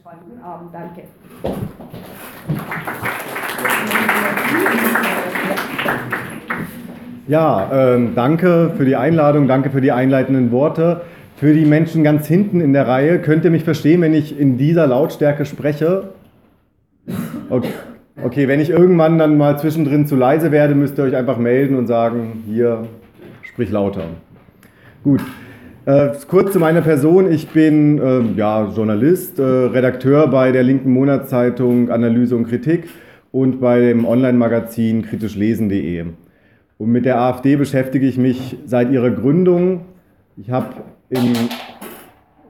spannenden Abend. Danke. Ja, ähm, danke für die Einladung, danke für die einleitenden Worte. Für die Menschen ganz hinten in der Reihe, könnt ihr mich verstehen, wenn ich in dieser Lautstärke spreche? Okay. okay, wenn ich irgendwann dann mal zwischendrin zu leise werde, müsst ihr euch einfach melden und sagen, hier, sprich lauter. Gut. Äh, kurz zu meiner Person. Ich bin äh, ja, Journalist, äh, Redakteur bei der linken Monatszeitung Analyse und Kritik und bei dem Online-Magazin kritischlesen.de. Und mit der AfD beschäftige ich mich seit ihrer Gründung. Ich habe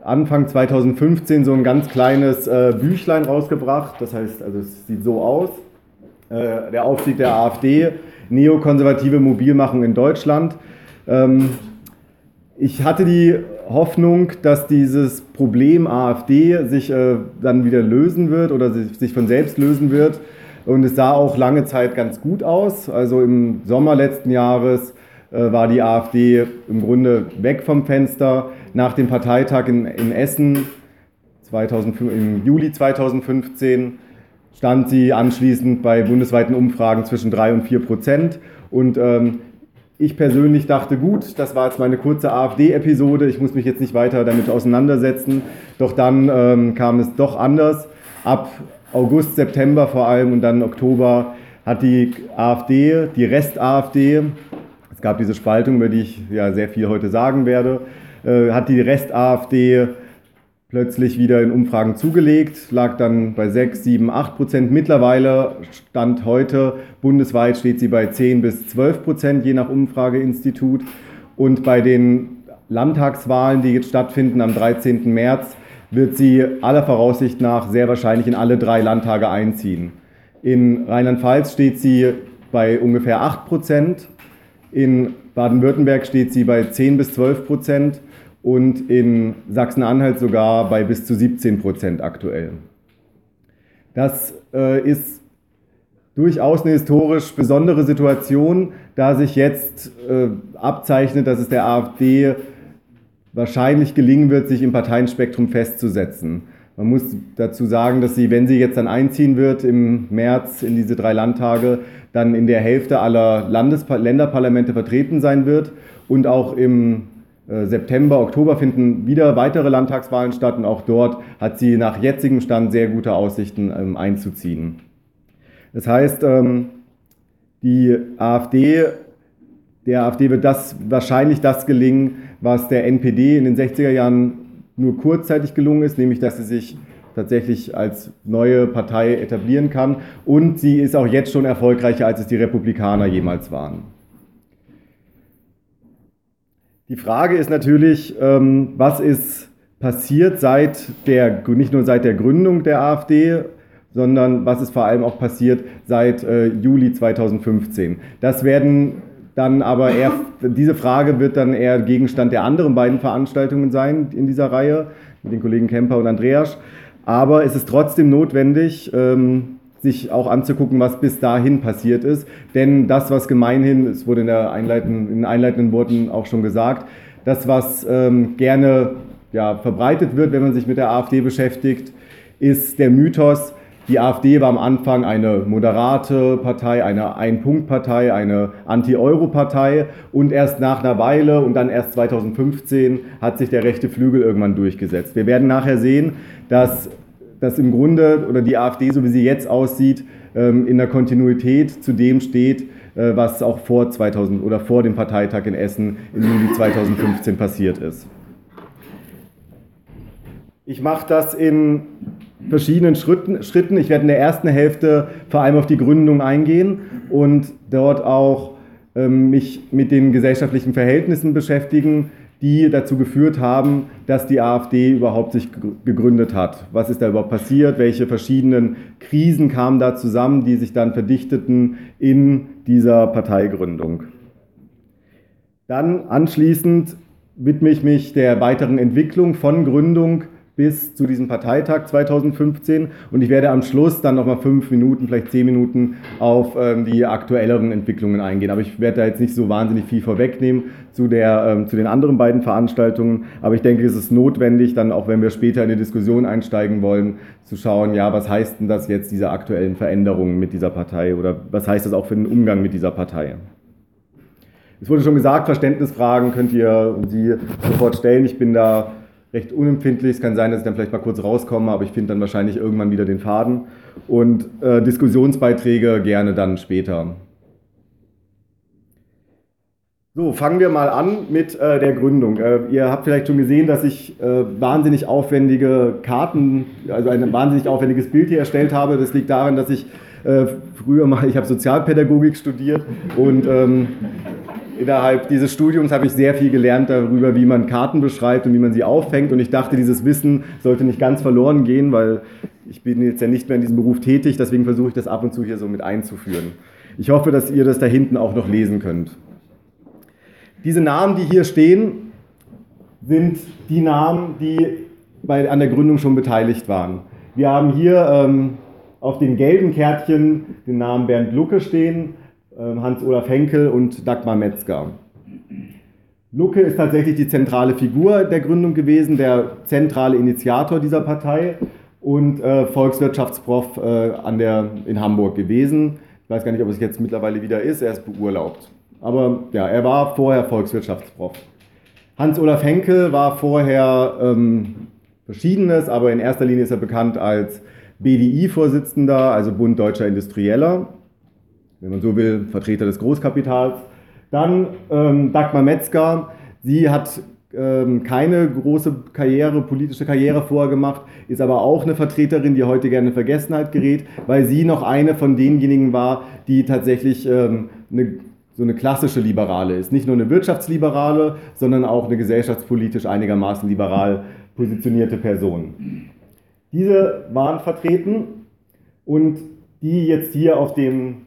Anfang 2015 so ein ganz kleines äh, Büchlein rausgebracht. Das heißt, also es sieht so aus. Äh, der Aufstieg der AfD, neokonservative Mobilmachung in Deutschland. Ähm, ich hatte die Hoffnung, dass dieses Problem AfD sich äh, dann wieder lösen wird oder sich, sich, von selbst lösen wird. Und es sah auch lange Zeit ganz gut aus. Also im Sommer letzten Jahres äh, war die AfD im Grunde weg vom Fenster. Nach dem Parteitag in, in Essen 2005, im Juli 2015 stand sie anschließend bei bundesweiten Umfragen zwischen 3 und 4 Prozent. Und ähm, ich persönlich dachte, gut, das war jetzt meine kurze AfD-Episode, ich muss mich jetzt nicht weiter damit auseinandersetzen. Doch dann ähm, kam es doch anders. Ab August, September vor allem und dann Oktober hat die AfD, die Rest-AfD, es gab diese Spaltung, über die ich ja sehr viel heute sagen werde, äh, hat die Rest-AfD plötzlich wieder in Umfragen zugelegt, lag dann bei 6, 7, 8 Prozent. Mittlerweile stand heute, bundesweit steht sie bei 10 bis 12 Prozent, je nach Umfrageinstitut. Und bei den Landtagswahlen, die jetzt stattfinden am 13. März, wird sie aller Voraussicht nach sehr wahrscheinlich in alle drei Landtage einziehen. In Rheinland-Pfalz steht sie bei ungefähr 8 Prozent, in Baden-Württemberg steht sie bei 10 bis 12 Prozent und in Sachsen-Anhalt sogar bei bis zu 17 Prozent aktuell. Das äh, ist durchaus eine historisch besondere Situation, da sich jetzt äh, abzeichnet, dass es der AfD wahrscheinlich gelingen wird, sich im Parteienspektrum festzusetzen. Man muss dazu sagen, dass sie, wenn sie jetzt dann einziehen wird im März in diese drei Landtage, dann in der Hälfte aller Landes Länderparlamente vertreten sein wird und auch im September, Oktober finden wieder weitere Landtagswahlen statt und auch dort hat sie nach jetzigem Stand sehr gute Aussichten ähm, einzuziehen. Das heißt, ähm, die AfD, der AfD wird das wahrscheinlich das gelingen, was der NPD in den 60er Jahren nur kurzzeitig gelungen ist, nämlich dass sie sich tatsächlich als neue Partei etablieren kann und sie ist auch jetzt schon erfolgreicher, als es die Republikaner jemals waren. Die Frage ist natürlich, ähm, was ist passiert seit der, nicht nur seit der Gründung der AfD, sondern was ist vor allem auch passiert seit äh, Juli 2015. Das werden dann aber eher, diese Frage wird dann eher Gegenstand der anderen beiden Veranstaltungen sein in dieser Reihe, mit den Kollegen Kemper und Andreas. Aber es ist trotzdem notwendig, ähm, sich auch anzugucken, was bis dahin passiert ist. Denn das, was gemeinhin, es wurde in, der einleitenden, in den einleitenden Worten auch schon gesagt, das, was ähm, gerne ja, verbreitet wird, wenn man sich mit der AfD beschäftigt, ist der Mythos, die AfD war am Anfang eine moderate Partei, eine Ein-Punkt-Partei, eine Anti-Euro-Partei und erst nach einer Weile und dann erst 2015 hat sich der rechte Flügel irgendwann durchgesetzt. Wir werden nachher sehen, dass dass im Grunde oder die AfD, so wie sie jetzt aussieht, ähm, in der Kontinuität zu dem steht, äh, was auch vor 2000 oder vor dem Parteitag in Essen im Juli 2015 passiert ist. Ich mache das in verschiedenen Schritten, Schritten. Ich werde in der ersten Hälfte vor allem auf die Gründung eingehen und dort auch ähm, mich mit den gesellschaftlichen Verhältnissen beschäftigen, die dazu geführt haben, dass die AfD überhaupt sich gegründet hat. Was ist da überhaupt passiert? Welche verschiedenen Krisen kamen da zusammen, die sich dann verdichteten in dieser Parteigründung? Dann anschließend widme ich mich der weiteren Entwicklung von Gründung bis zu diesem Parteitag 2015 und ich werde am Schluss dann nochmal fünf Minuten, vielleicht zehn Minuten auf ähm, die aktuelleren Entwicklungen eingehen. Aber ich werde da jetzt nicht so wahnsinnig viel vorwegnehmen zu, der, ähm, zu den anderen beiden Veranstaltungen. Aber ich denke, es ist notwendig, dann auch wenn wir später in die Diskussion einsteigen wollen, zu schauen, ja, was heißt denn das jetzt, diese aktuellen Veränderungen mit dieser Partei oder was heißt das auch für den Umgang mit dieser Partei? Es wurde schon gesagt, Verständnisfragen könnt ihr Sie sofort stellen. Ich bin da recht unempfindlich. Es kann sein, dass ich dann vielleicht mal kurz rauskomme, aber ich finde dann wahrscheinlich irgendwann wieder den Faden. Und äh, Diskussionsbeiträge gerne dann später. So, fangen wir mal an mit äh, der Gründung. Äh, ihr habt vielleicht schon gesehen, dass ich äh, wahnsinnig aufwendige Karten, also ein wahnsinnig aufwendiges Bild hier erstellt habe. Das liegt daran, dass ich äh, früher mal, ich habe Sozialpädagogik studiert und ähm, innerhalb dieses Studiums habe ich sehr viel gelernt darüber, wie man Karten beschreibt und wie man sie auffängt. Und ich dachte, dieses Wissen sollte nicht ganz verloren gehen, weil ich bin jetzt ja nicht mehr in diesem Beruf tätig. Deswegen versuche ich das ab und zu hier so mit einzuführen. Ich hoffe, dass ihr das da hinten auch noch lesen könnt. Diese Namen, die hier stehen, sind die Namen, die bei, an der Gründung schon beteiligt waren. Wir haben hier ähm, auf den gelben Kärtchen den Namen Bernd Lucke stehen Hans-Olaf Henkel und Dagmar Metzger. Lucke ist tatsächlich die zentrale Figur der Gründung gewesen, der zentrale Initiator dieser Partei und äh, Volkswirtschaftsprof äh, an der, in Hamburg gewesen. Ich weiß gar nicht, ob es jetzt mittlerweile wieder ist, er ist beurlaubt. Aber ja, er war vorher Volkswirtschaftsprof. Hans-Olaf Henkel war vorher ähm, Verschiedenes, aber in erster Linie ist er bekannt als BDI-Vorsitzender, also Bund Deutscher Industrieller wenn man so will, Vertreter des Großkapitals. Dann ähm, Dagmar Metzger, sie hat ähm, keine große Karriere, politische Karriere vorgemacht, ist aber auch eine Vertreterin, die heute gerne in Vergessenheit gerät, weil sie noch eine von denjenigen war, die tatsächlich ähm, eine, so eine klassische Liberale ist. Nicht nur eine Wirtschaftsliberale, sondern auch eine gesellschaftspolitisch einigermaßen liberal positionierte Person. Diese waren vertreten und die jetzt hier auf dem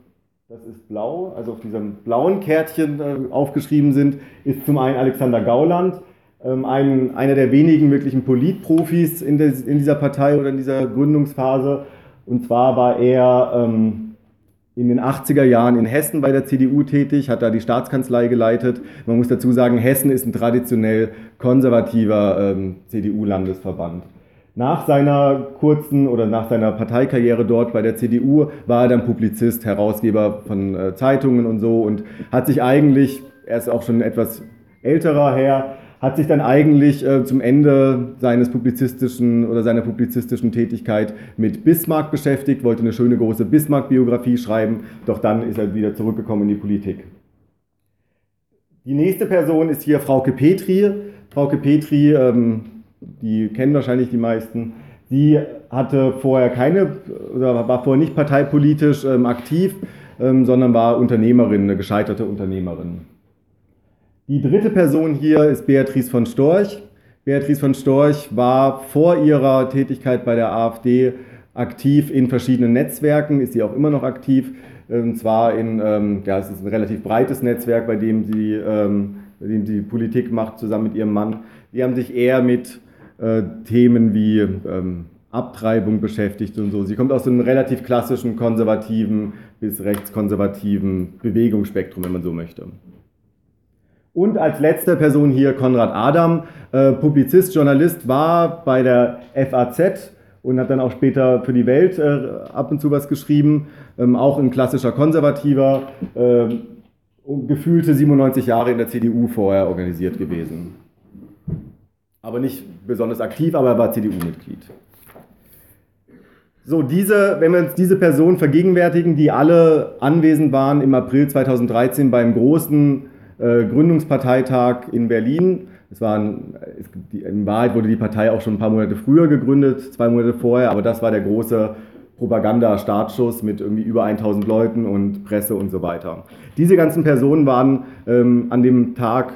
das ist blau, also auf diesem blauen Kärtchen äh, aufgeschrieben sind, ist zum einen Alexander Gauland, ähm, ein, einer der wenigen wirklichen Politprofis in, des, in, dieser Partei oder in dieser Gründungsphase. Und zwar war er ähm, in den 80er Jahren in Hessen bei der CDU tätig, hat da die Staatskanzlei geleitet. Man muss dazu sagen, Hessen ist ein traditionell konservativer ähm, CDU-Landesverband. Nach seiner kurzen oder nach seiner Parteikarriere dort bei der CDU war er dann Publizist, Herausgeber von äh, Zeitungen und so und hat sich eigentlich, er ist auch schon etwas älterer Herr, hat sich dann eigentlich äh, zum Ende seines publizistischen oder seiner publizistischen Tätigkeit mit Bismarck beschäftigt, wollte eine schöne große Bismarck-Biografie schreiben, doch dann ist er wieder zurückgekommen in die Politik. Die nächste Person ist hier Frauke Petri. Frauke Petri ähm, die kennen wahrscheinlich die meisten. Sie hatte vorher keine, oder war vorher nicht parteipolitisch ähm, aktiv, ähm, sondern war Unternehmerin, eine gescheiterte Unternehmerin. Die dritte Person hier ist Beatrice von Storch. Beatrice von Storch war vor ihrer Tätigkeit bei der AfD aktiv in verschiedenen Netzwerken, ist sie auch immer noch aktiv. Und zwar in, ähm, ja, es ist ein relativ breites Netzwerk, bei dem sie, ähm, bei dem sie Politik macht, zusammen mit ihrem Mann. Die haben sich eher mit äh, Themen wie ähm, Abtreibung beschäftigt und so. Sie kommt aus einem relativ klassischen konservativen bis rechtskonservativen Bewegungsspektrum, wenn man so möchte. Und als letzte Person hier Konrad Adam, äh, Publizist, Journalist, war bei der FAZ und hat dann auch später für die Welt äh, ab und zu was geschrieben, ähm, auch ein klassischer Konservativer, äh, gefühlte 97 Jahre in der CDU vorher organisiert gewesen aber nicht besonders aktiv, aber er war CDU-Mitglied. So, diese, wenn wir uns diese Personen vergegenwärtigen, die alle anwesend waren im April 2013 beim großen äh, Gründungsparteitag in Berlin. Es waren, in Wahrheit wurde die Partei auch schon ein paar Monate früher gegründet, zwei Monate vorher, aber das war der große Propaganda-Startschuss mit irgendwie über 1000 Leuten und Presse und so weiter. Diese ganzen Personen waren ähm, an dem Tag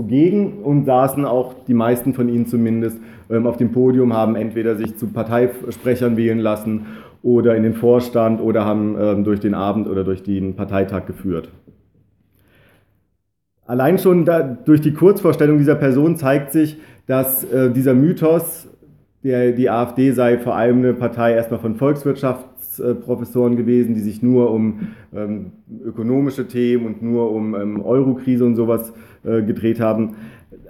zugegen und saßen auch, die meisten von ihnen zumindest, ähm, auf dem Podium, haben entweder sich zu Parteisprechern wählen lassen oder in den Vorstand oder haben ähm, durch den Abend oder durch den Parteitag geführt. Allein schon da, durch die Kurzvorstellung dieser Person zeigt sich, dass äh, dieser Mythos der, die AfD sei vor allem eine Partei erstmal von Volkswirtschaftsprofessoren gewesen, die sich nur um ähm, ökonomische Themen und nur um ähm, Eurokrise und sowas äh, gedreht haben.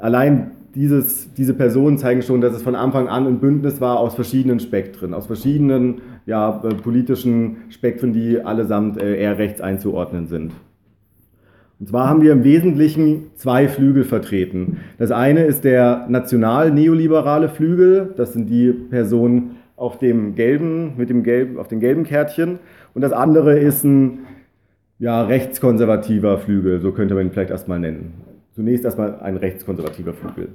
Allein dieses, diese Personen zeigen schon, dass es von Anfang an ein Bündnis war aus verschiedenen Spektren, aus verschiedenen ja, äh, politischen Spektren, die allesamt äh, eher rechts einzuordnen sind. Und zwar haben wir im Wesentlichen zwei Flügel vertreten. Das eine ist der national-neoliberale Flügel, das sind die Personen auf dem gelben, mit dem gelben, auf den gelben Kärtchen. Und das andere ist ein ja, rechtskonservativer Flügel, so könnte man ihn vielleicht erstmal nennen. Zunächst erstmal ein rechtskonservativer Flügel.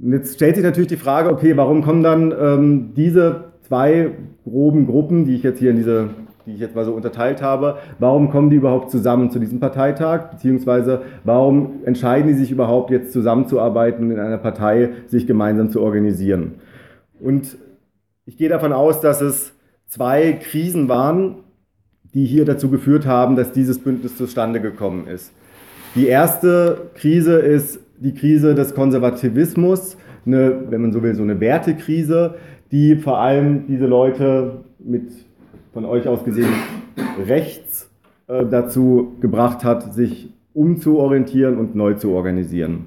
Und jetzt stellt sich natürlich die Frage, okay, warum kommen dann ähm, diese zwei groben Gruppen, die ich jetzt hier in diese die ich jetzt mal so unterteilt habe, warum kommen die überhaupt zusammen zu diesem Parteitag, beziehungsweise warum entscheiden die sich überhaupt jetzt zusammenzuarbeiten und in einer Partei sich gemeinsam zu organisieren. Und ich gehe davon aus, dass es zwei Krisen waren, die hier dazu geführt haben, dass dieses Bündnis zustande gekommen ist. Die erste Krise ist die Krise des Konservativismus, eine, wenn man so will, so eine Wertekrise, die vor allem diese Leute mit von euch aus gesehen rechts äh, dazu gebracht hat, sich umzuorientieren und neu zu organisieren.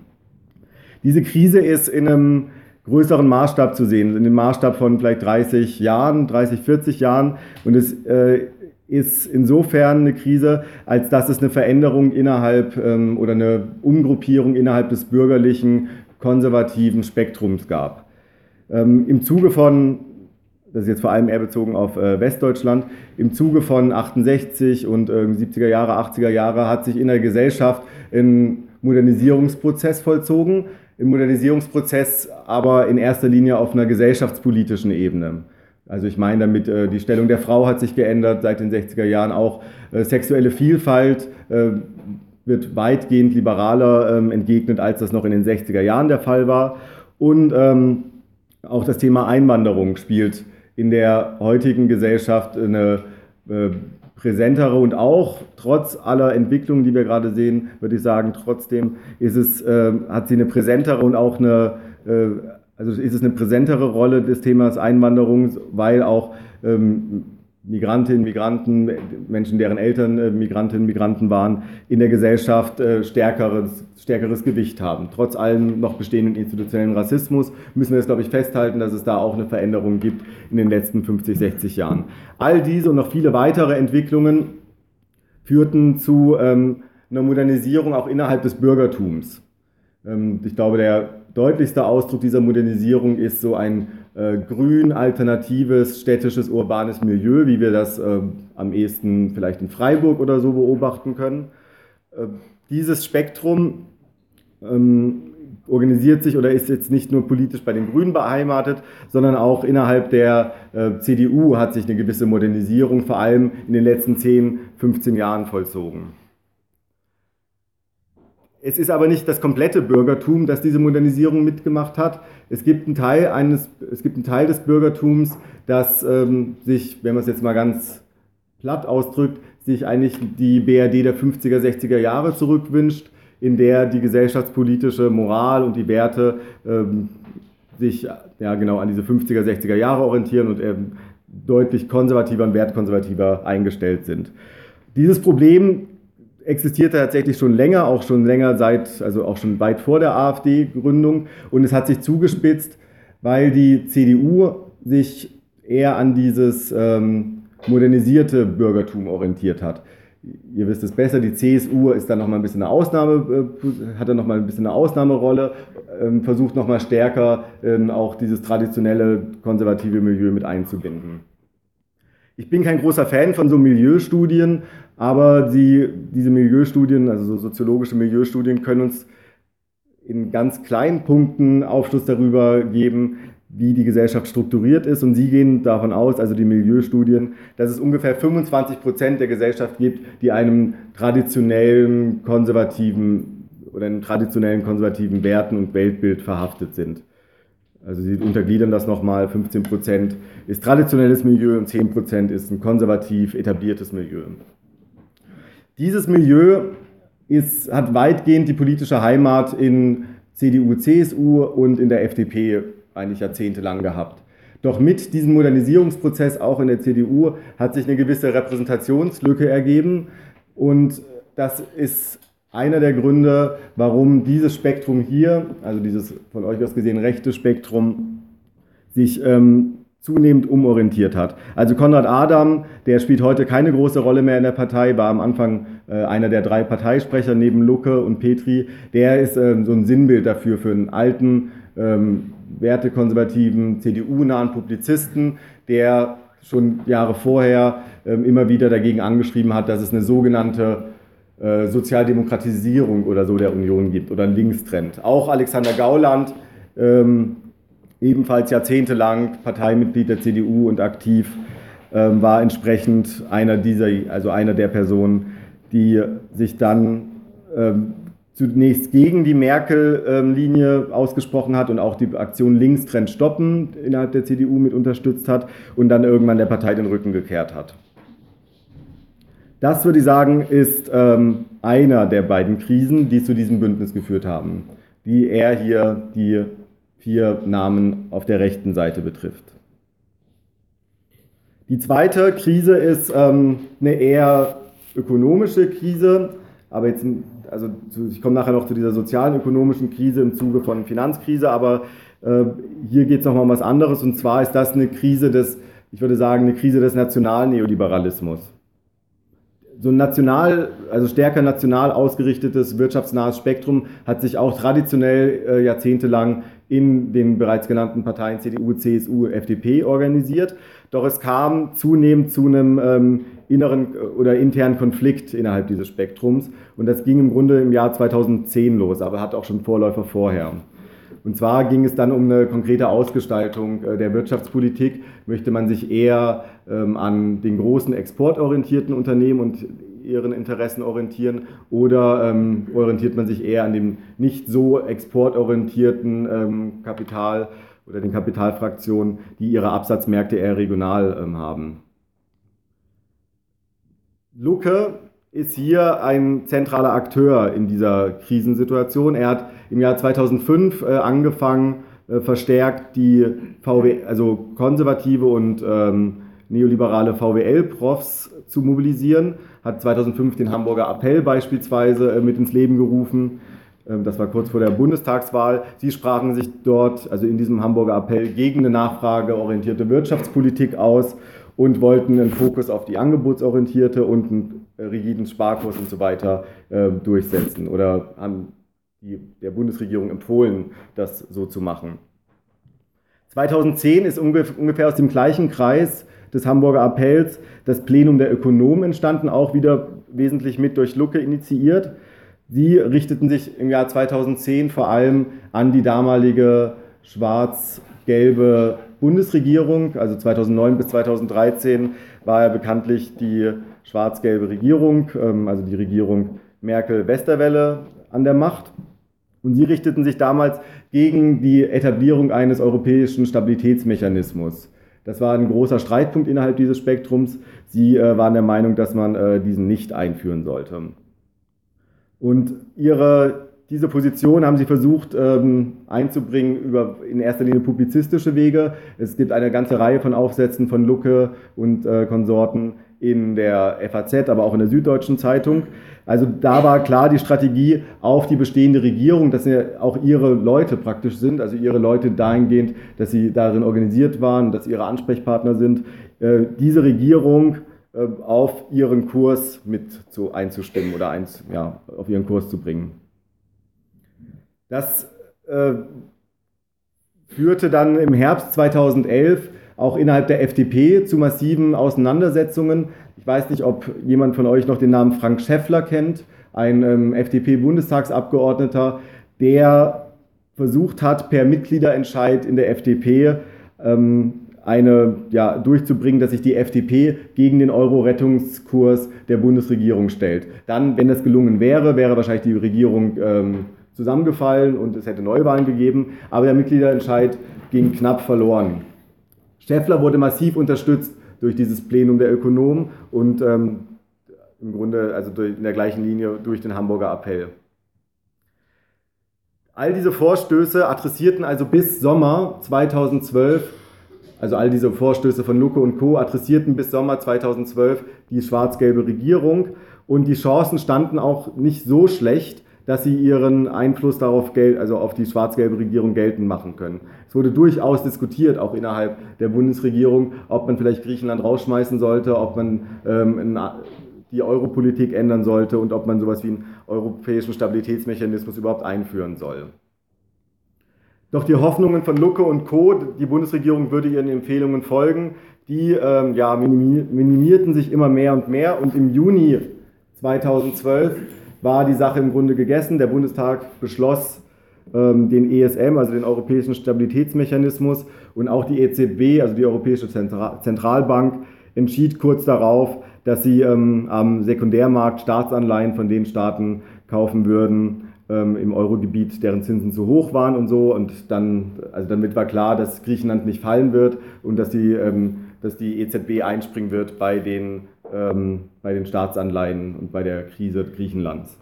Diese Krise ist in einem größeren Maßstab zu sehen, in dem Maßstab von vielleicht 30 Jahren, 30, 40 Jahren. Und es äh, ist insofern eine Krise, als dass es eine Veränderung innerhalb ähm, oder eine Umgruppierung innerhalb des bürgerlichen konservativen Spektrums gab. Ähm, Im Zuge von das ist jetzt vor allem eher bezogen auf äh, Westdeutschland, im Zuge von 68 und äh, 70er Jahre, 80er Jahre hat sich in der Gesellschaft ein Modernisierungsprozess vollzogen. Im Modernisierungsprozess aber in erster Linie auf einer gesellschaftspolitischen Ebene. Also ich meine damit, äh, die Stellung der Frau hat sich geändert seit den 60er Jahren, auch äh, sexuelle Vielfalt äh, wird weitgehend liberaler ähm, entgegnet, als das noch in den 60er Jahren der Fall war. Und ähm, auch das Thema Einwanderung spielt in der heutigen Gesellschaft eine präsentere und auch trotz aller Entwicklungen, die wir gerade sehen, würde ich sagen, trotzdem ist es, äh, hat sie eine präsentere und auch eine, äh, also ist es eine präsentere Rolle des Themas Einwanderung, weil auch ähm, Migrantinnen, Migranten, Menschen, deren Eltern äh, Migrantinnen, Migranten waren, in der Gesellschaft äh, stärkeres, stärkeres Gewicht haben. Trotz allem noch bestehenden institutionellen Rassismus müssen wir es, glaube ich, festhalten, dass es da auch eine Veränderung gibt in den letzten 50, 60 Jahren. All diese und noch viele weitere Entwicklungen führten zu ähm, einer Modernisierung auch innerhalb des Bürgertums. Ähm, ich glaube, der deutlichste Ausdruck dieser Modernisierung ist so ein äh, grün, alternatives, städtisches, urbanes Milieu, wie wir das äh, am ehesten vielleicht in Freiburg oder so beobachten können. Äh, dieses Spektrum ähm, organisiert sich oder ist jetzt nicht nur politisch bei den Grünen beheimatet, sondern auch innerhalb der äh, CDU hat sich eine gewisse Modernisierung vor allem in den letzten 10, 15 Jahren vollzogen. Es ist aber nicht das komplette Bürgertum, das diese Modernisierung mitgemacht hat. Es gibt einen Teil, eines, es gibt einen Teil des Bürgertums, das ähm, sich, wenn man es jetzt mal ganz platt ausdrückt, sich eigentlich die BRD der 50er, 60er Jahre zurückwünscht, in der die gesellschaftspolitische Moral und die Werte ähm, sich ja, genau an diese 50er, 60er Jahre orientieren und ähm, deutlich konservativer und wertkonservativer eingestellt sind. Dieses Problem existiert tatsächlich schon länger, auch schon länger seit, also auch schon weit vor der AfD-Gründung. Und es hat sich zugespitzt, weil die CDU sich eher an dieses ähm, modernisierte Bürgertum orientiert hat. Ihr wisst es besser, die CSU ist dann nochmal ein bisschen eine Ausnahme, äh, hat dann nochmal ein bisschen eine Ausnahmerolle, ähm, versucht nochmal stärker ähm, auch dieses traditionelle konservative Milieu mit einzubinden. Ich bin kein großer Fan von so Milieustudien, aber die, diese Milieustudien, also so soziologische Milieustudien, können uns in ganz kleinen Punkten Aufschluss darüber geben, wie die Gesellschaft strukturiert ist. Und Sie gehen davon aus, also die Milieustudien, dass es ungefähr 25 Prozent der Gesellschaft gibt, die einem traditionellen konservativen oder einem traditionellen konservativen Werten und Weltbild verhaftet sind. Also Sie untergliedern das nochmal, 15 Prozent ist traditionelles Milieu und 10 Prozent ist ein konservativ etabliertes Milieu. Dieses Milieu ist, hat weitgehend die politische Heimat in CDU, CSU und in der FDP eigentlich jahrzehntelang gehabt. Doch mit diesem Modernisierungsprozess auch in der CDU hat sich eine gewisse Repräsentationslücke ergeben und das ist einer der Gründe, warum dieses Spektrum hier, also dieses von euch aus gesehen rechte Spektrum, sich ähm, zunehmend umorientiert hat. Also Konrad Adam, der spielt heute keine große Rolle mehr in der Partei, war am Anfang äh, einer der drei Parteisprecher neben Lucke und Petri. Der ist äh, so ein Sinnbild dafür, für einen alten, ähm, wertekonservativen, CDU-nahen Publizisten, der schon Jahre vorher ähm, immer wieder dagegen angeschrieben hat, dass es eine sogenannte äh, Sozialdemokratisierung oder so der Union gibt oder einen Linkstrend. Auch Alexander Gauland, ähm, ebenfalls jahrzehntelang Parteimitglied der CDU und aktiv, ähm, war entsprechend einer dieser, also einer der Personen, die sich dann ähm, zunächst gegen die Merkel-Linie ausgesprochen hat und auch die Aktion Linkstrend stoppen innerhalb der CDU mit unterstützt hat und dann irgendwann der Partei den Rücken gekehrt hat. Das würde ich sagen, ist ähm, einer der beiden Krisen, die zu diesem Bündnis geführt haben, die er hier die vier Namen auf der rechten Seite betrifft. Die zweite Krise ist ähm, eine eher ökonomische Krise, aber jetzt, also ich komme nachher noch zu dieser sozialen ökonomischen Krise im Zuge von Finanzkrise, aber äh, hier geht es nochmal um was anderes und zwar ist das eine Krise des, ich würde sagen, eine Krise des Nationalneoliberalismus so ein national, also stärker national ausgerichtetes wirtschaftsnahes Spektrum hat sich auch traditionell äh, jahrzehntelang in den bereits genannten Parteien CDU, CSU, FDP organisiert. Doch es kam zunehmend zu einem ähm, inneren äh, oder internen Konflikt innerhalb dieses Spektrums. Und das ging im Grunde im Jahr 2010 los, aber hat auch schon Vorläufer vorher. Und zwar ging es dann um eine konkrete Ausgestaltung äh, der Wirtschaftspolitik. Möchte man sich eher ähm, an den großen exportorientierten Unternehmen und ihren Interessen orientieren oder ähm, orientiert man sich eher an dem nicht so exportorientierten ähm, Kapital oder den Kapitalfraktionen, die ihre Absatzmärkte eher regional haben? Lucke ist hier ein zentraler Akteur in dieser Krisensituation. Er hat im Jahr 2005 äh, angefangen, äh, verstärkt die VW, also konservative und ähm, neoliberale VWL-Profs zu mobilisieren, hat 2005 den Hamburger Appell beispielsweise äh, mit ins Leben gerufen. Ähm, das war kurz vor der Bundestagswahl. Sie sprachen sich dort, also in diesem Hamburger Appell, gegen eine nachfrageorientierte Wirtschaftspolitik aus und wollten einen Fokus auf die angebotsorientierte und einen äh, rigiden Sparkurs und so weiter äh, durchsetzen oder haben die, der Bundesregierung empfohlen, das so zu machen. 2010 ist ungefähr aus dem gleichen Kreis des Hamburger Appells das Plenum der Ökonomen entstanden, auch wieder wesentlich mit durch Lucke initiiert. Sie richteten sich im Jahr 2010 vor allem an die damalige schwarz-gelbe Bundesregierung, also 2009 bis 2013 war ja bekanntlich die schwarz-gelbe Regierung, ähm, also die Regierung Merkel-Westerwelle an der Macht. Und sie richteten sich damals gegen die Etablierung eines europäischen Stabilitätsmechanismus. Das war ein großer Streitpunkt innerhalb dieses Spektrums. Sie äh, waren der Meinung, dass man äh, diesen nicht einführen sollte. Und ihre diese Position haben sie versucht ähm, einzubringen über in erster Linie publizistische Wege. Es gibt eine ganze Reihe von Aufsätzen von Lucke und äh, Konsorten in der FAZ, aber auch in der Süddeutschen Zeitung. Also da war klar die Strategie auf die bestehende Regierung, dass ja auch ihre Leute praktisch sind, also ihre Leute dahingehend, dass sie darin organisiert waren, dass ihre Ansprechpartner sind, äh, diese Regierung äh, auf ihren Kurs mit zu einzustimmen oder eins, ja, auf ihren Kurs zu bringen. Das äh, führte dann im Herbst 2011 auch innerhalb der FDP zu massiven Auseinandersetzungen. Ich weiß nicht, ob jemand von euch noch den Namen Frank Schäffler kennt, ein ähm, FDP-Bundestagsabgeordneter, der versucht hat, per Mitgliederentscheid in der FDP ähm, eine, ja, durchzubringen, dass sich die FDP gegen den Euro-Rettungskurs der Bundesregierung stellt. Dann, wenn das gelungen wäre, wäre wahrscheinlich die Regierung ähm, zusammengefallen und es hätte Neuwahlen gegeben, aber der Mitgliederentscheid ging knapp verloren. Schäffler wurde massiv unterstützt durch dieses Plenum der Ökonomen und ähm, im Grunde also in der gleichen Linie durch den Hamburger Appell. All diese Vorstöße adressierten also bis Sommer 2012, also all diese Vorstöße von Lucke und Co. adressierten bis Sommer 2012 die schwarz-gelbe Regierung und die Chancen standen auch nicht so schlecht, dass sie ihren Einfluss darauf, also auf die schwarz-gelbe Regierung geltend machen können. Es wurde durchaus diskutiert, auch innerhalb der Bundesregierung, ob man vielleicht Griechenland rausschmeißen sollte, ob man ähm, die Europolitik ändern sollte und ob man sowas wie einen europäischen Stabilitätsmechanismus überhaupt einführen soll. Doch die Hoffnungen von Lucke und Co., die Bundesregierung würde ihren Empfehlungen folgen, die ähm, ja, minimierten sich immer mehr und mehr und im Juni 2012 war die Sache im Grunde gegessen. Der Bundestag beschloss ähm, den ESM, also den Europäischen Stabilitätsmechanismus, und auch die EZB, also die Europäische Zentralbank, entschied kurz darauf, dass sie ähm, am Sekundärmarkt Staatsanleihen von den Staaten kaufen würden ähm, im Eurogebiet, deren Zinsen zu hoch waren und so. Und dann, also damit war klar, dass Griechenland nicht fallen wird und dass die, ähm, dass die EZB einspringen wird bei den ähm, bei den Staatsanleihen und bei der Krise Griechenlands.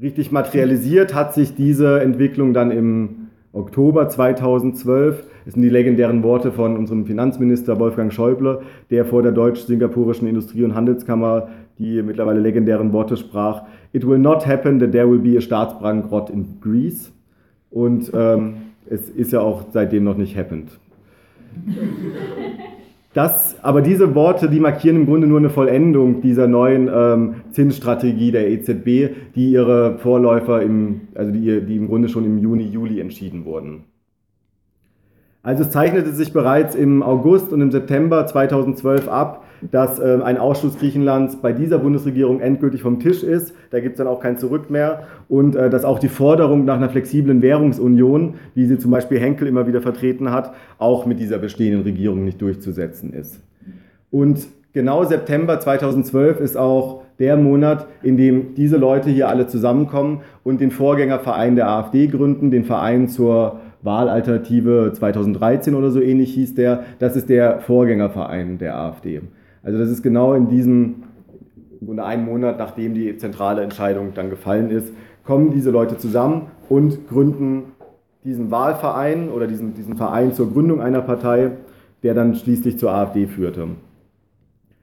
Richtig materialisiert hat sich diese Entwicklung dann im Oktober 2012. Das sind die legendären Worte von unserem Finanzminister Wolfgang Schäuble, der vor der deutsch-singapurischen Industrie- und Handelskammer die mittlerweile legendären Worte sprach: It will not happen that there will be a Staatsbankrott in Greece. Und ähm, es ist ja auch seitdem noch nicht happened. Das, aber diese Worte, die markieren im Grunde nur eine Vollendung dieser neuen ähm, Zinsstrategie der EZB, die ihre Vorläufer im, also die, die im Grunde schon im Juni, Juli entschieden wurden. Also es zeichnete sich bereits im August und im September 2012 ab, dass äh, ein Ausschluss Griechenlands bei dieser Bundesregierung endgültig vom Tisch ist. Da gibt es dann auch kein Zurück mehr. Und äh, dass auch die Forderung nach einer flexiblen Währungsunion, wie sie zum Beispiel Henkel immer wieder vertreten hat, auch mit dieser bestehenden Regierung nicht durchzusetzen ist. Und genau September 2012 ist auch der Monat, in dem diese Leute hier alle zusammenkommen und den Vorgängerverein der AfD gründen, den Verein zur Wahlalternative 2013 oder so ähnlich hieß der. Das ist der Vorgängerverein der AfD. Also das ist genau in diesem, unter einem Monat nachdem die zentrale Entscheidung dann gefallen ist, kommen diese Leute zusammen und gründen diesen Wahlverein oder diesen, diesen Verein zur Gründung einer Partei, der dann schließlich zur AfD führte.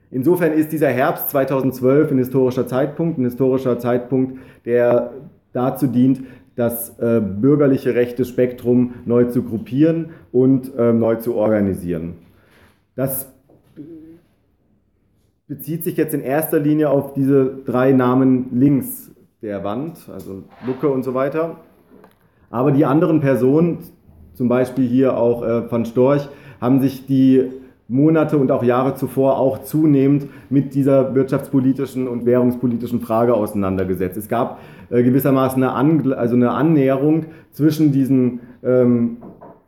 Insofern ist dieser Herbst 2012 ein historischer Zeitpunkt, ein historischer Zeitpunkt, der dazu dient, das äh, bürgerliche rechte Spektrum neu zu gruppieren und äh, neu zu organisieren. Das bezieht sich jetzt in erster Linie auf diese drei Namen links der Wand, also Lucke und so weiter. Aber die anderen Personen, zum Beispiel hier auch äh, Van Storch, haben sich die Monate und auch Jahre zuvor auch zunehmend mit dieser wirtschaftspolitischen und währungspolitischen Frage auseinandergesetzt. Es gab äh, gewissermaßen eine, An also eine Annäherung zwischen diesem ähm,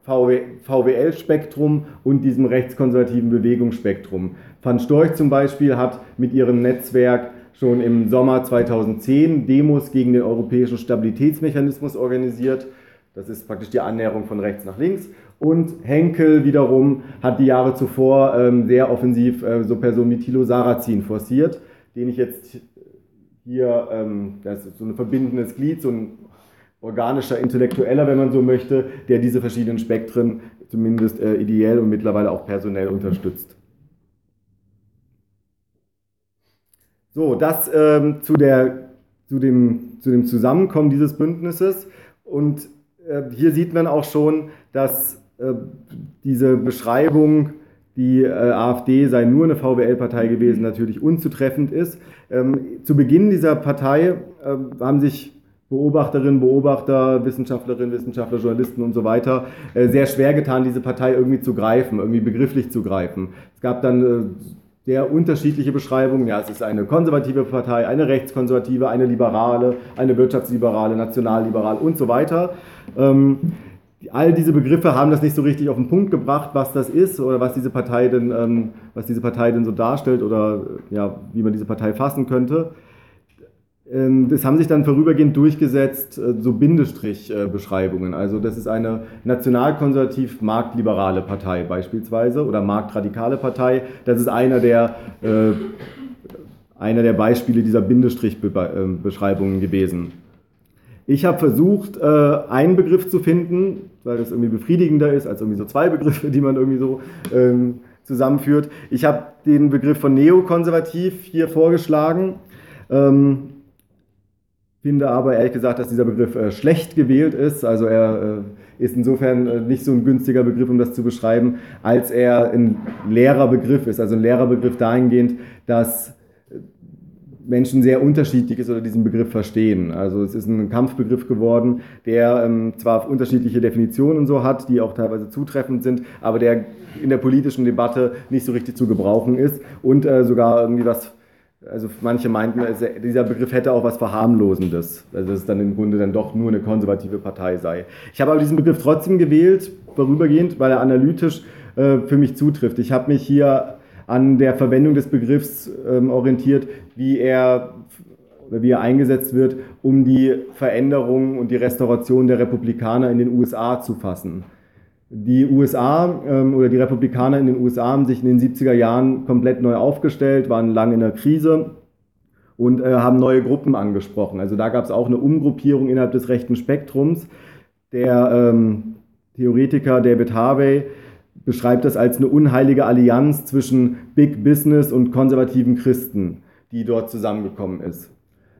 VWL-Spektrum und diesem rechtskonservativen Bewegungsspektrum. Van Storch zum Beispiel hat mit ihrem Netzwerk schon im Sommer 2010 Demos gegen den europäischen Stabilitätsmechanismus organisiert. Das ist praktisch die Annäherung von rechts nach links. Und Henkel wiederum hat die Jahre zuvor ähm, sehr offensiv äh, so Personen wie Thilo Sarrazin forciert, den ich jetzt hier, ähm, das ist so ein verbindendes Glied, so ein organischer Intellektueller, wenn man so möchte, der diese verschiedenen Spektren zumindest äh, ideell und mittlerweile auch personell unterstützt. So, das ähm, zu, der, zu, dem, zu dem Zusammenkommen dieses Bündnisses. Und äh, hier sieht man auch schon, dass äh, diese Beschreibung, die äh, AfD sei nur eine VWL-Partei gewesen, natürlich unzutreffend ist. Ähm, zu Beginn dieser Partei ähm, haben sich Beobachterinnen, Beobachter, Wissenschaftlerinnen, Wissenschaftler, Journalisten und so weiter sehr schwer getan, diese Partei irgendwie zu greifen, irgendwie begrifflich zu greifen. Es gab dann sehr unterschiedliche Beschreibungen. Ja, es ist eine konservative Partei, eine rechtskonservative, eine liberale, eine wirtschaftsliberale, nationalliberal und so weiter. Ähm, all diese Begriffe haben das nicht so richtig auf den Punkt gebracht, was das ist oder was diese Partei denn, ähm, was diese Partei denn so darstellt oder ja, wie man diese Partei fassen könnte. Ähm, das haben sich dann vorübergehend durchgesetzt, äh, so Bindestrich-Beschreibungen. Also das ist eine nationalkonservativ-marktliberale Partei beispielsweise oder marktradikale Partei. Das ist einer der, äh, einer der Beispiele dieser Bindestrich-Beschreibungen gewesen. Ich habe versucht, äh, einen Begriff zu finden, weil das irgendwie befriedigender ist als irgendwie so zwei Begriffe, die man irgendwie so ähm, zusammenführt. Ich habe den Begriff von neokonservativ hier vorgeschlagen. Ähm, finde aber ehrlich gesagt, dass dieser Begriff äh, schlecht gewählt ist. Also er äh, ist insofern äh, nicht so ein günstiger Begriff, um das zu beschreiben, als er ein leerer Begriff ist. Also ein leerer Begriff dahingehend, dass Menschen sehr unterschiedliches oder diesen Begriff verstehen. Also es ist ein Kampfbegriff geworden, der ähm, zwar unterschiedliche Definitionen so hat, die auch teilweise zutreffend sind, aber der in der politischen Debatte nicht so richtig zu gebrauchen ist und äh, sogar irgendwie was, also manche meinten, dieser Begriff hätte auch was Verharmlosendes, also dass es dann im Grunde dann doch nur eine konservative Partei sei. Ich habe aber diesen Begriff trotzdem gewählt, vorübergehend, weil er analytisch äh, für mich zutrifft. Ich habe mich hier an der Verwendung des Begriffs ähm, orientiert, wie er wie er eingesetzt wird, um die Veränderung und die Restauration der Republikaner in den USA zu fassen. Die USA ähm, oder die Republikaner in den USA haben sich in den 70er Jahren komplett neu aufgestellt, waren lange in der Krise und äh, haben neue Gruppen angesprochen. Also da gab es auch eine Umgruppierung innerhalb des rechten Spektrums. Der ähm, Theoretiker David Harvey beschreibt das als eine unheilige Allianz zwischen Big Business und konservativen Christen, die dort zusammengekommen ist.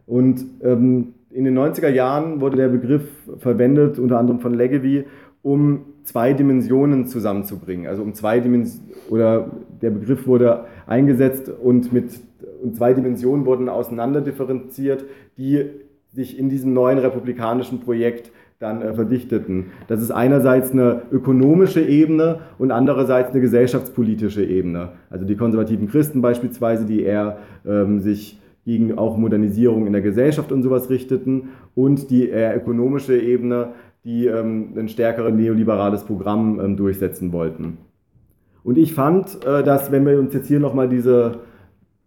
Und ähm, in den 90er Jahren wurde der Begriff verwendet, unter anderem von Leggevi, um zwei Dimensionen zusammenzubringen. Also um zwei Dimensionen, oder der Begriff wurde eingesetzt und mit und zwei Dimensionen wurden auseinanderdifferenziert, die sich in diesem neuen republikanischen Projekt dann äh, verdichteten. Das ist einerseits eine ökonomische Ebene und andererseits eine gesellschaftspolitische Ebene. Also die konservativen Christen beispielsweise, die eher ähm, sich gegen auch Modernisierung in der Gesellschaft und sowas richteten und die eher ökonomische Ebene, die ähm, ein stärkeres neoliberales Programm ähm, durchsetzen wollten. Und ich fand, äh, dass wenn wir uns jetzt hier nochmal diese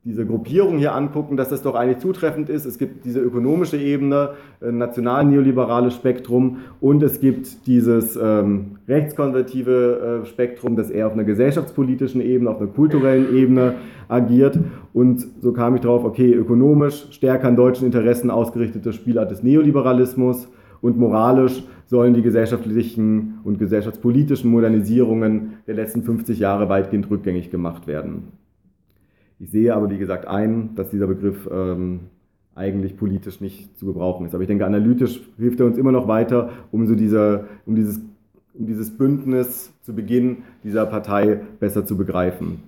diese Gruppierung hier angucken, dass das doch eigentlich zutreffend ist. Es gibt diese ökonomische Ebene, äh, national-neoliberales Spektrum und es gibt dieses ähm, rechtskonservative äh, Spektrum, das eher auf einer gesellschaftspolitischen Ebene, auf einer kulturellen Ebene agiert. Und so kam ich darauf, okay, ökonomisch stärker an deutschen Interessen ausgerichtete Spielart des Neoliberalismus und moralisch sollen die gesellschaftlichen und gesellschaftspolitischen Modernisierungen der letzten 50 Jahre weitgehend rückgängig gemacht werden. Ich sehe aber, wie gesagt, ein, dass dieser Begriff ähm, eigentlich politisch nicht zu gebrauchen ist. Aber ich denke, analytisch hilft er uns immer noch weiter, um, so diese, um, dieses, um dieses Bündnis zu Beginn dieser Partei besser zu begreifen.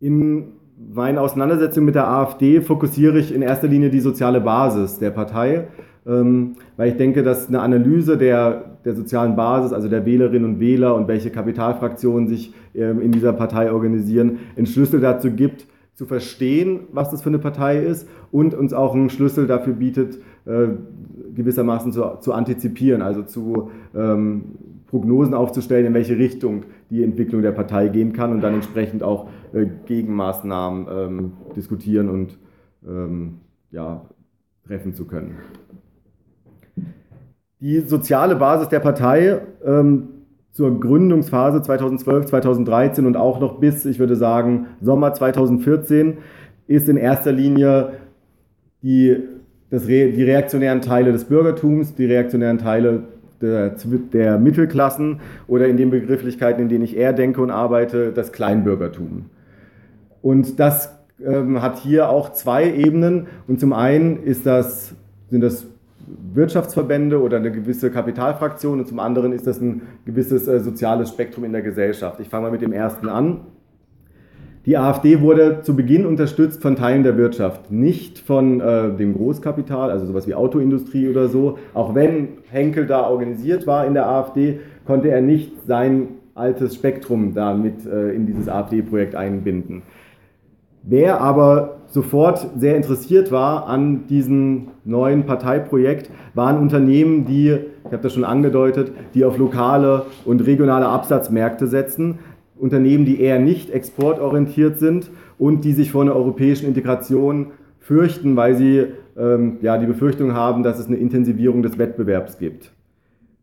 In meinen Auseinandersetzungen mit der AfD fokussiere ich in erster Linie die soziale Basis der Partei, ähm, weil ich denke, dass eine Analyse der der sozialen Basis, also der Wählerinnen und Wähler und welche Kapitalfraktionen sich ähm, in dieser Partei organisieren, einen Schlüssel dazu gibt, zu verstehen, was das für eine Partei ist und uns auch einen Schlüssel dafür bietet, äh, gewissermaßen zu, zu antizipieren, also zu ähm, Prognosen aufzustellen, in welche Richtung die Entwicklung der Partei gehen kann und dann entsprechend auch äh, Gegenmaßnahmen ähm, diskutieren und ähm, ja, treffen zu können. Die soziale Basis der Partei ähm, zur Gründungsphase 2012, 2013 und auch noch bis, ich würde sagen, Sommer 2014 ist in erster Linie die, das die reaktionären Teile des Bürgertums, die reaktionären Teile der, der, Mittelklassen oder in den Begrifflichkeiten, in denen ich eher denke und arbeite, das Kleinbürgertum. Und das ähm, hat hier auch zwei Ebenen. Und zum einen ist das, sind das Wirtschaftsverbände oder eine gewisse Kapitalfraktion und zum anderen ist das ein gewisses äh, soziales Spektrum in der Gesellschaft. Ich fange mal mit dem ersten an. Die AfD wurde zu Beginn unterstützt von Teilen der Wirtschaft, nicht von äh, dem Großkapital, also sowas wie Autoindustrie oder so. Auch wenn Henkel da organisiert war in der AfD, konnte er nicht sein altes Spektrum da mit äh, in dieses AfD-Projekt einbinden. Wer aber sofort sehr interessiert war an diesem neuen Parteiprojekt, waren Unternehmen, die, ich habe das schon angedeutet, die auf lokale und regionale Absatzmärkte setzen. Unternehmen, die eher nicht exportorientiert sind und die sich vor einer europäischen Integration fürchten, weil sie ähm, ja, die Befürchtung haben, dass es eine Intensivierung des Wettbewerbs gibt.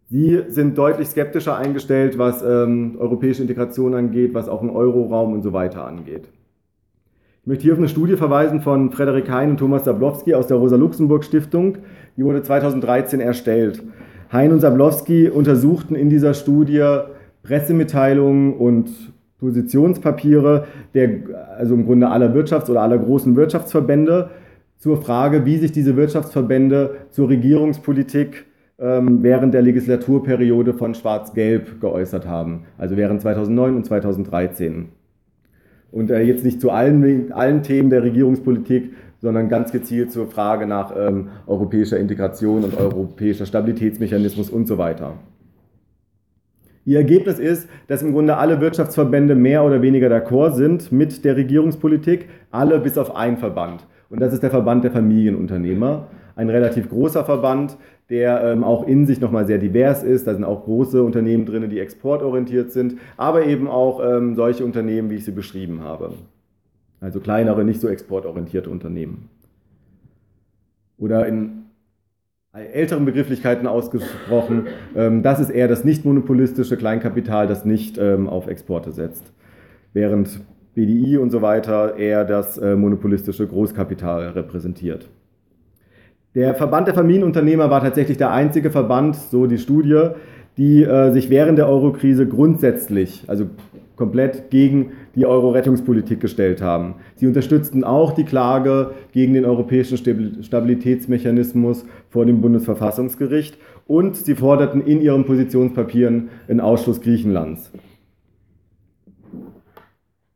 Sie sind deutlich skeptischer eingestellt, was ähm, europäische Integration angeht, was auch den Euroraum und so weiter angeht. Ich möchte hier auf eine Studie verweisen von Frederik Hein und Thomas Sablowski aus der Rosa-Luxemburg-Stiftung. Die wurde 2013 erstellt. Hein und Sablowski untersuchten in dieser Studie Pressemitteilungen und Positionspapiere der, also im Grunde aller Wirtschafts- oder aller großen Wirtschaftsverbände zur Frage, wie sich diese Wirtschaftsverbände zur Regierungspolitik ähm, während der Legislaturperiode von Schwarz-Gelb geäußert haben, also während 2009 und 2013. Und äh, jetzt nicht zu allen, allen Themen der Regierungspolitik, sondern ganz gezielt zur Frage nach ähm, europäischer Integration und europäischer Stabilitätsmechanismus und so weiter. Ihr Ergebnis ist, dass im Grunde alle Wirtschaftsverbände mehr oder weniger d'accord sind mit der Regierungspolitik, alle bis auf einen Verband. Und das ist der Verband der Familienunternehmer, ein relativ großer Verband, der ähm, auch in sich nochmal sehr divers ist. Da sind auch große Unternehmen drin, die exportorientiert sind, aber eben auch ähm, solche Unternehmen, wie ich sie beschrieben habe. Also kleinere, nicht so exportorientierte Unternehmen. Oder in älteren Begrifflichkeiten ausgesprochen, ähm, das ist eher das nicht monopolistische Kleinkapital, das nicht ähm, auf Exporte setzt. Während BDI und so weiter eher das äh, monopolistische Großkapital repräsentiert. Der Verband der Familienunternehmer war tatsächlich der einzige Verband, so die Studie, die äh, sich während der Eurokrise grundsätzlich, also komplett gegen die Euro-Rettungspolitik gestellt haben. Sie unterstützten auch die Klage gegen den europäischen Stabilitätsmechanismus vor dem Bundesverfassungsgericht und sie forderten in ihren Positionspapieren einen Ausschluss Griechenlands.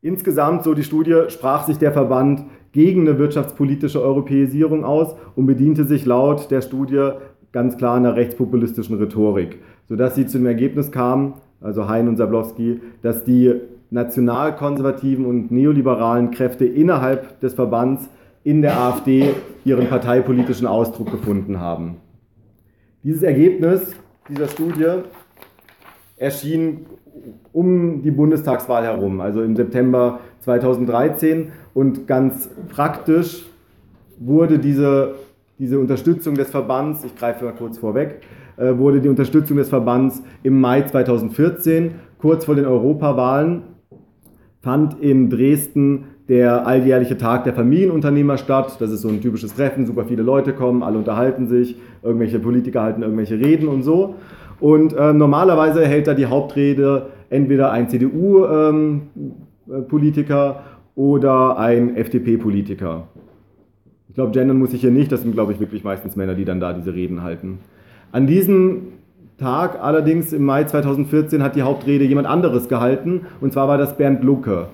Insgesamt, so die Studie, sprach sich der Verband gegen eine wirtschaftspolitische Europäisierung aus und bediente sich laut der Studie ganz klar einer rechtspopulistischen Rhetorik, sodass sie zu dem Ergebnis kam, also Hein und Sablowski, dass die nationalkonservativen und neoliberalen Kräfte innerhalb des Verbands in der AfD ihren parteipolitischen Ausdruck gefunden haben. Dieses Ergebnis dieser Studie erschien um die Bundestagswahl herum, also im September 2013. Und ganz praktisch wurde diese, diese Unterstützung des Verbands, ich greife mal kurz vorweg, äh, wurde die Unterstützung des Verbands im Mai 2014, kurz vor den Europawahlen, fand in Dresden der alljährliche Tag der Familienunternehmer statt. Das ist so ein typisches Treffen, super viele Leute kommen, alle unterhalten sich, irgendwelche Politiker halten irgendwelche Reden und so. Und äh, normalerweise hält da die Hauptrede entweder ein CDU-Politiker ähm, oder ein FDP-Politiker. Ich glaube, gendern muss ich hier nicht, das sind, glaube ich, wirklich meistens Männer, die dann da diese Reden halten. An diesem Tag allerdings im Mai 2014 hat die Hauptrede jemand anderes gehalten, und zwar war das Bernd Lucke.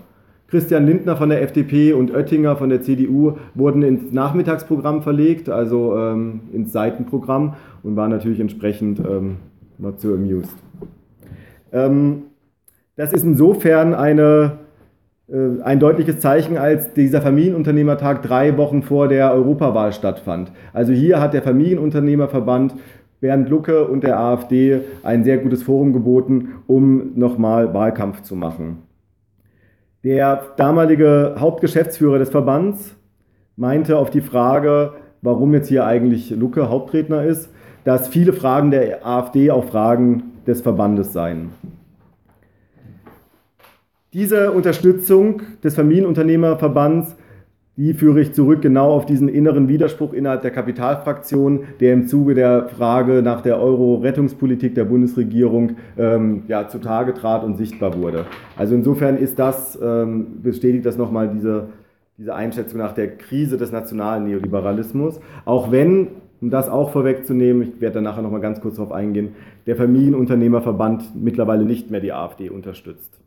Christian Lindner von der FDP und Oettinger von der CDU wurden ins Nachmittagsprogramm verlegt, also ähm, ins Seitenprogramm und waren natürlich entsprechend ähm, not so amused. Ähm, das ist insofern eine, äh, ein deutliches Zeichen, als dieser Familienunternehmertag drei Wochen vor der Europawahl stattfand. Also hier hat der Familienunternehmerverband Bernd Lucke und der AfD ein sehr gutes Forum geboten, um nochmal Wahlkampf zu machen. Der damalige Hauptgeschäftsführer des Verbands meinte auf die Frage, warum jetzt hier eigentlich Lucke Hauptredner ist, dass viele Fragen der AfD auch Fragen des Verbandes seien. Diese Unterstützung des Familienunternehmerverbands, die führe ich zurück genau auf diesen inneren Widerspruch innerhalb der Kapitalfraktion, der im Zuge der Frage nach der Euro-Rettungspolitik der Bundesregierung ähm, ja, zutage trat und sichtbar wurde. Also insofern ist das, ähm, bestätigt das nochmal diese, diese Einschätzung nach der Krise des nationalen Neoliberalismus, auch wenn um das auch vorwegzunehmen, ich werde da nachher nochmal ganz kurz darauf eingehen, der Familienunternehmerverband mittlerweile nicht mehr die AfD unterstützt.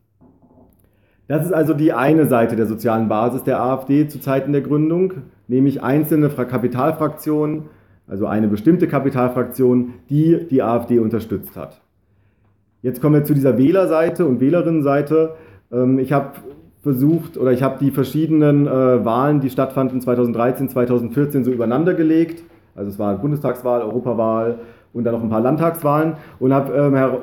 Das ist also die eine Seite der sozialen Basis der AfD zu Zeiten der Gründung, nämlich einzelne Kapitalfraktionen, also eine bestimmte Kapitalfraktion, die die AfD unterstützt hat. Jetzt kommen wir zu dieser Wählerseite und Wählerinnenseite. Ähm, ich habe versucht oder ich habe die verschiedenen äh, Wahlen, die stattfanden 2013, 2014, so übereinander gelegt. Also es war Bundestagswahl, Europawahl, und dann noch ein paar Landtagswahlen und habe ähm, her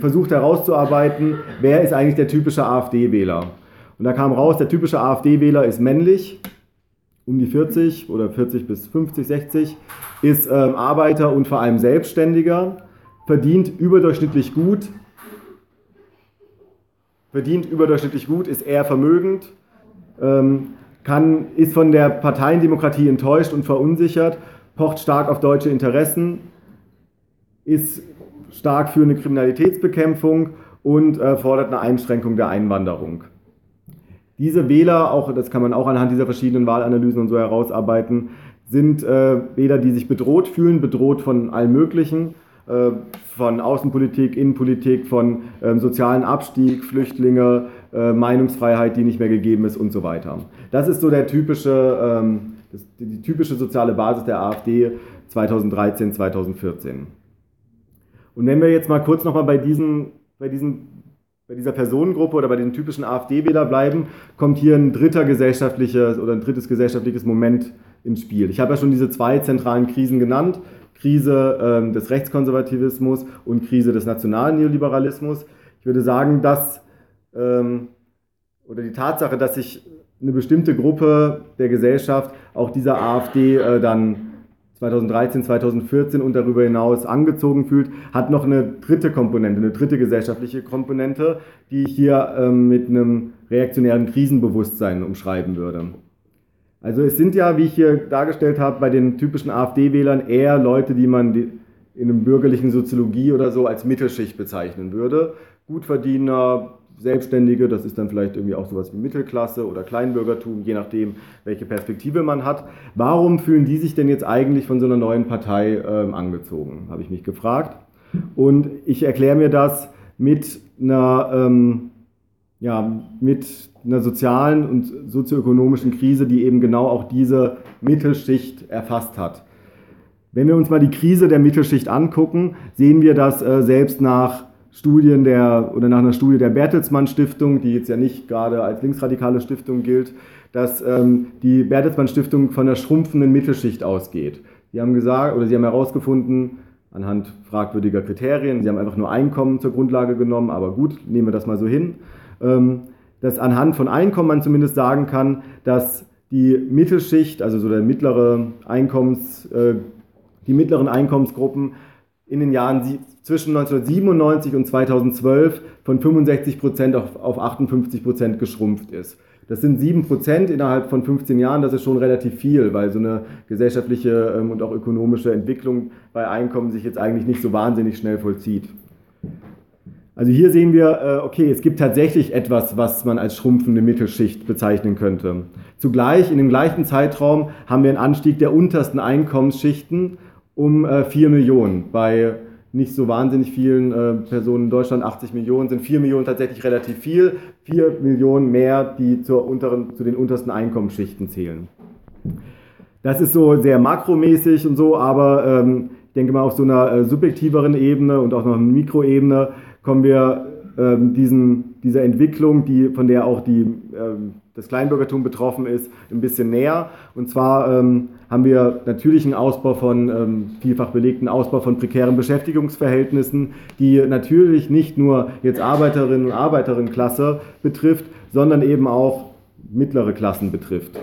versucht herauszuarbeiten, wer ist eigentlich der typische AfD-Wähler. Und da kam raus, der typische AfD-Wähler ist männlich, um die 40 oder 40 bis 50, 60, ist ähm, Arbeiter und vor allem Selbstständiger, verdient überdurchschnittlich gut, verdient überdurchschnittlich gut, ist eher vermögend, ähm, kann, ist von der Parteiendemokratie enttäuscht und verunsichert, pocht stark auf deutsche Interessen, ist stark für eine Kriminalitätsbekämpfung und äh, fordert eine Einschränkung der Einwanderung. Diese Wähler, auch, das kann man auch anhand dieser verschiedenen Wahlanalysen und so herausarbeiten, sind äh, Wähler, die sich bedroht fühlen, bedroht von allem Möglichen, äh, von Außenpolitik, Innenpolitik, von ähm, sozialen Abstieg, Flüchtlinge, äh, Meinungsfreiheit, die nicht mehr gegeben ist und so weiter. Das ist so der typische, ähm, das, die typische soziale Basis der AfD 2013, 2014. Und wenn wir jetzt mal kurz nochmal bei diesen, bei diesen bei dieser Personengruppe oder bei den typischen AfD-Wähler bleiben, kommt hier ein dritter gesellschaftliches oder ein drittes gesellschaftliches Moment ins Spiel. Ich habe ja schon diese zwei zentralen Krisen genannt. Krise ähm, des Rechtskonservativismus und Krise des nationalen Neoliberalismus. Ich würde sagen, dass ähm, oder die Tatsache, dass sich eine bestimmte Gruppe der Gesellschaft auch dieser AfD äh, dann 2013, 2014 und darüber hinaus angezogen fühlt, hat noch eine dritte Komponente, eine dritte gesellschaftliche Komponente, die ich hier ähm, mit einem reaktionären Krisenbewusstsein umschreiben würde. Also es sind ja, wie ich hier dargestellt habe, bei den typischen AfD-Wählern eher Leute, die man in einem bürgerlichen Soziologie oder so als Mittelschicht bezeichnen würde. Gutverdiener, Selbstständige, das ist dann vielleicht irgendwie auch sowas wie Mittelklasse oder Kleinbürgertum, je nachdem, welche Perspektive man hat. Warum fühlen die sich denn jetzt eigentlich von so einer neuen Partei ähm, angezogen, habe ich mich gefragt. Und ich erkläre mir das mit einer, ähm, ja, mit einer sozialen und sozioökonomischen Krise, die eben genau auch diese Mittelschicht erfasst hat. Wenn wir uns mal die Krise der Mittelschicht angucken, sehen wir, dass äh, selbst nach Studien der oder nach einer Studie der Bertelsmann Stiftung, die jetzt ja nicht gerade als linksradikale Stiftung gilt, dass ähm, die Bertelsmann Stiftung von der schrumpfenden Mittelschicht ausgeht. Sie haben gesagt oder sie haben herausgefunden, anhand fragwürdiger Kriterien, sie haben einfach nur Einkommen zur Grundlage genommen, aber gut, nehmen wir das mal so hin, ähm, dass anhand von Einkommen man zumindest sagen kann, dass die Mittelschicht, also so der mittlere Einkommens, äh, die mittleren Einkommensgruppen in den Jahren zwischen 1997 und 2012 von 65 Prozent auf, auf 58 Prozent geschrumpft ist. Das sind 7 Prozent innerhalb von 15 Jahren, das ist schon relativ viel, weil so eine gesellschaftliche ähm, und auch ökonomische Entwicklung bei Einkommen sich jetzt eigentlich nicht so wahnsinnig schnell vollzieht. Also hier sehen wir, äh, okay, es gibt tatsächlich etwas, was man als schrumpfende Mittelschicht bezeichnen könnte. Zugleich, in dem gleichen Zeitraum, haben wir einen Anstieg der untersten Einkommensschichten um 4 äh, Millionen bei nicht so wahnsinnig vielen äh, Personen in Deutschland, 80 Millionen, sind 4 Millionen tatsächlich relativ viel, 4 Millionen mehr, die zur unteren, zu den untersten Einkommensschichten zählen. Das ist so sehr makromäßig und so, aber ähm, ich denke mal auf so einer äh, subjektiveren Ebene und auch noch einer Mikroebene kommen wir ähm, diesen, dieser Entwicklung, die, von der auch die, ähm, das Kleinbürgertum betroffen ist, ein bisschen näher. Und zwar ähm, haben wir natürlich einen Ausbau von, ähm, vielfach belegten Ausbau von prekären Beschäftigungsverhältnissen, die natürlich nicht nur jetzt Arbeiterinnen und Arbeiterinnenklasse betrifft, sondern eben auch mittlere Klassen betrifft.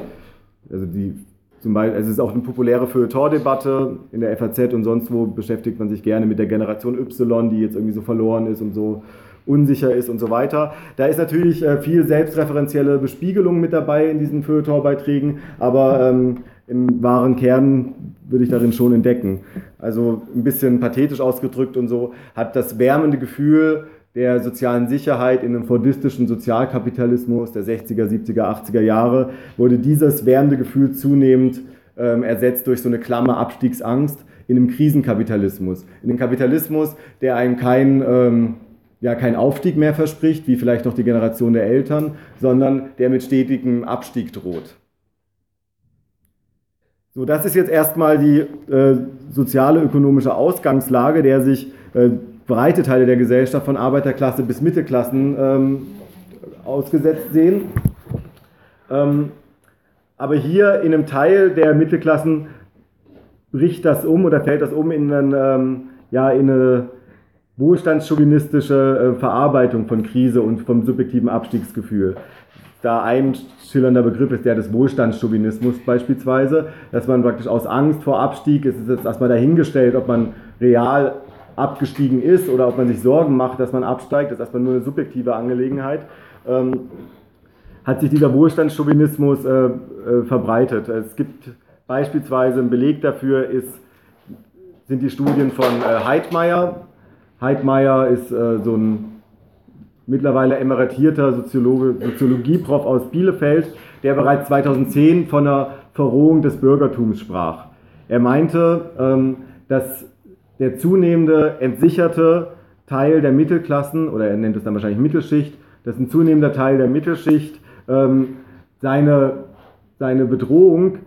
Also die zum Beispiel, es ist auch eine populäre Feuilleton-Debatte in der FAZ und sonst wo beschäftigt man sich gerne mit der Generation Y, die jetzt irgendwie so verloren ist und so unsicher ist und so weiter. Da ist natürlich äh, viel selbstreferenzielle Bespiegelung mit dabei in diesen Feuilleton-Beiträgen, aber ähm, im wahren Kern würde ich darin schon entdecken. Also ein bisschen pathetisch ausgedrückt und so hat das wärmende Gefühl der sozialen Sicherheit in einem fordistischen Sozialkapitalismus der 60er, 70er, 80er Jahre wurde dieses wärmende Gefühl zunehmend ähm, ersetzt durch so eine klamme Abstiegsangst in einem Krisenkapitalismus. In einem Kapitalismus, der einem kein ähm, ja kein Aufstieg mehr verspricht, wie vielleicht noch die Generation der Eltern, sondern der mit stetigem Abstieg droht. So, das ist jetzt erstmal die äh, soziale ökonomische Ausgangslage, der sich äh, breite Teile der Gesellschaft von Arbeiterklasse bis Mittelklassen ähm, ausgesetzt sehen. Ähm, aber hier in einem Teil der Mittelklassen bricht das um oder fällt das um in, einen, ähm, ja, in eine wohlstandschauvinistische äh, Verarbeitung von Krise und vom subjektiven Abstiegsgefühl. Da ein schillernder Begriff ist der des Wohlstandschauvinismus beispielsweise, dass man praktisch aus Angst vor Abstieg, es ist jetzt erstmal dahingestellt, ob man real abgestiegen ist oder ob man sich Sorgen macht, dass man absteigt, das ist erstmal nur eine subjektive Angelegenheit, ähm, hat sich dieser Wohlstandschauvinismus äh, äh, verbreitet. Es gibt beispielsweise ein Beleg dafür, ist, sind die Studien von äh, Heidmeier. Heidmeier ist äh, so ein mittlerweile emeritierter Soziologieprof aus Bielefeld, der bereits 2010 von einer Verrohung des Bürgertums sprach. Er meinte, ähm, dass der zunehmende entsicherte Teil der Mittelklassen, oder er nennt es dann wahrscheinlich Mittelschicht, dass ein zunehmender Teil der Mittelschicht ähm, seine, seine Bedrohung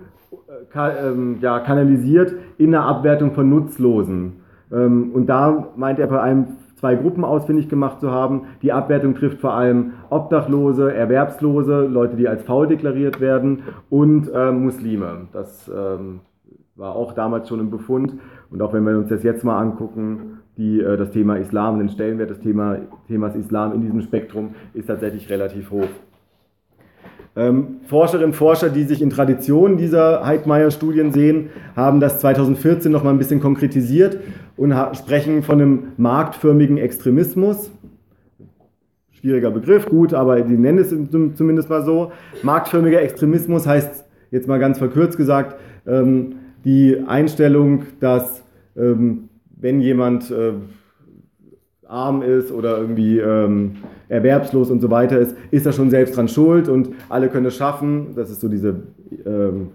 äh, ähm, ja, kanalisiert in der Abwertung von Nutzlosen. Und da meint er bei einem zwei Gruppen ausfindig gemacht zu haben. Die Abwertung trifft vor allem Obdachlose, Erwerbslose, Leute, die als faul deklariert werden und äh, Muslime. Das ähm, war auch damals schon ein Befund. Und auch wenn wir uns das jetzt mal angucken, die, äh, das Thema Islam, den Stellenwert des Thema, Themas Islam in diesem Spektrum ist tatsächlich relativ hoch. Ähm, Forscherinnen und Forscher, die sich in Traditionen dieser Heidmeier-Studien sehen, haben das 2014 noch mal ein bisschen konkretisiert und sprechen von einem marktförmigen Extremismus. Schwieriger Begriff, gut, aber die nennen es zumindest mal so. Marktförmiger Extremismus heißt, jetzt mal ganz verkürzt gesagt, ähm, die Einstellung, dass ähm, wenn jemand äh, arm ist oder irgendwie ähm, erwerbslos und so weiter ist, ist er schon selbst dran schuld und alle können es schaffen. Das ist so diese, ähm,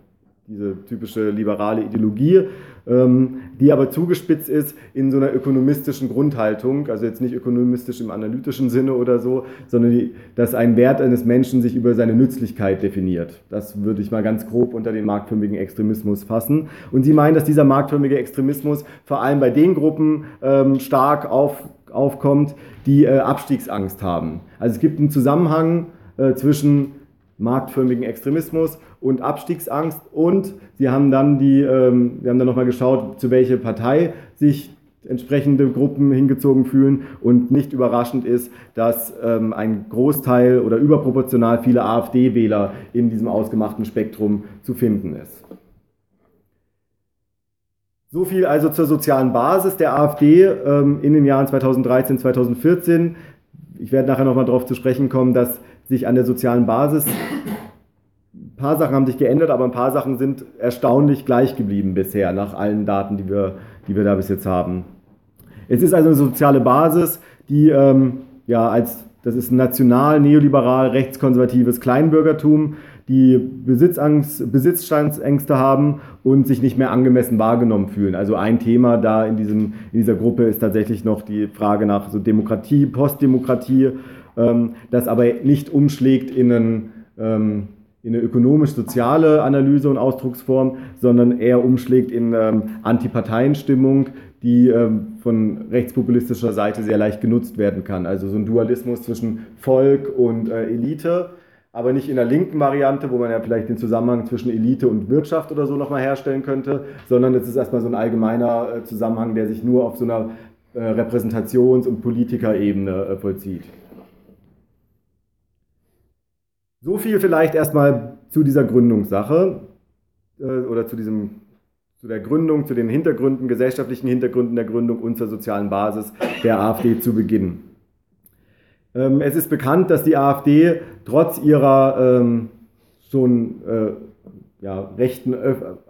diese typische liberale Ideologie, die aber zugespitzt ist in so einer ökonomistischen Grundhaltung, also jetzt nicht ökonomistisch im analytischen Sinne oder so, sondern die, dass ein Wert eines Menschen sich über seine Nützlichkeit definiert. Das würde ich mal ganz grob unter den marktförmigen Extremismus fassen. Und sie meinen, dass dieser marktförmige Extremismus vor allem bei den Gruppen ähm, stark auf aufkommt, die äh, Abstiegsangst haben. Also es gibt einen Zusammenhang äh, zwischen marktförmigen Extremismus und Abstiegsangst und sie haben dann die, ähm, wir haben dann nochmal geschaut, zu welcher Partei sich entsprechende Gruppen hingezogen fühlen und nicht überraschend ist, dass ähm, ein Großteil oder überproportional viele AfD-Wähler in diesem ausgemachten Spektrum zu finden ist. So viel also zur sozialen Basis der AfD ähm, in den Jahren 2013, 2014. Ich werde nachher nochmal darauf zu sprechen kommen, dass sich an der sozialen Basis ein paar Sachen haben sich geändert, aber ein paar Sachen sind erstaunlich gleich geblieben bisher, nach allen Daten, die wir, die wir da bis jetzt haben. Es ist also eine soziale Basis, die ähm, ja als das ist national, neoliberal, rechtskonservatives Kleinbürgertum, die Besitzangst, Besitzstandsängste haben und sich nicht mehr angemessen wahrgenommen fühlen. Also ein Thema da in, diesem, in dieser Gruppe ist tatsächlich noch die Frage nach so Demokratie, Postdemokratie, ähm, das aber nicht umschlägt in, einen, ähm, in eine ökonomisch-soziale Analyse und Ausdrucksform, sondern eher umschlägt in ähm, Antiparteienstimmung, die ähm, von rechtspopulistischer Seite sehr leicht genutzt werden kann. Also so ein Dualismus zwischen Volk und äh, Elite aber nicht in der linken Variante, wo man ja vielleicht den Zusammenhang zwischen Elite und Wirtschaft oder so nochmal herstellen könnte, sondern es ist erstmal so ein allgemeiner äh, Zusammenhang, der sich nur auf so einer äh, Repräsentations- und Politikerebene äh, vollzieht. So viel vielleicht erstmal zu dieser Gründungssache oder zu, diesem, zu der Gründung, zu den Hintergründen, gesellschaftlichen Hintergründen der Gründung und zur sozialen Basis der AfD zu Beginn. Ähm, es ist bekannt, dass die AfD trotz ihrer ähm, schon äh, ja, rechten,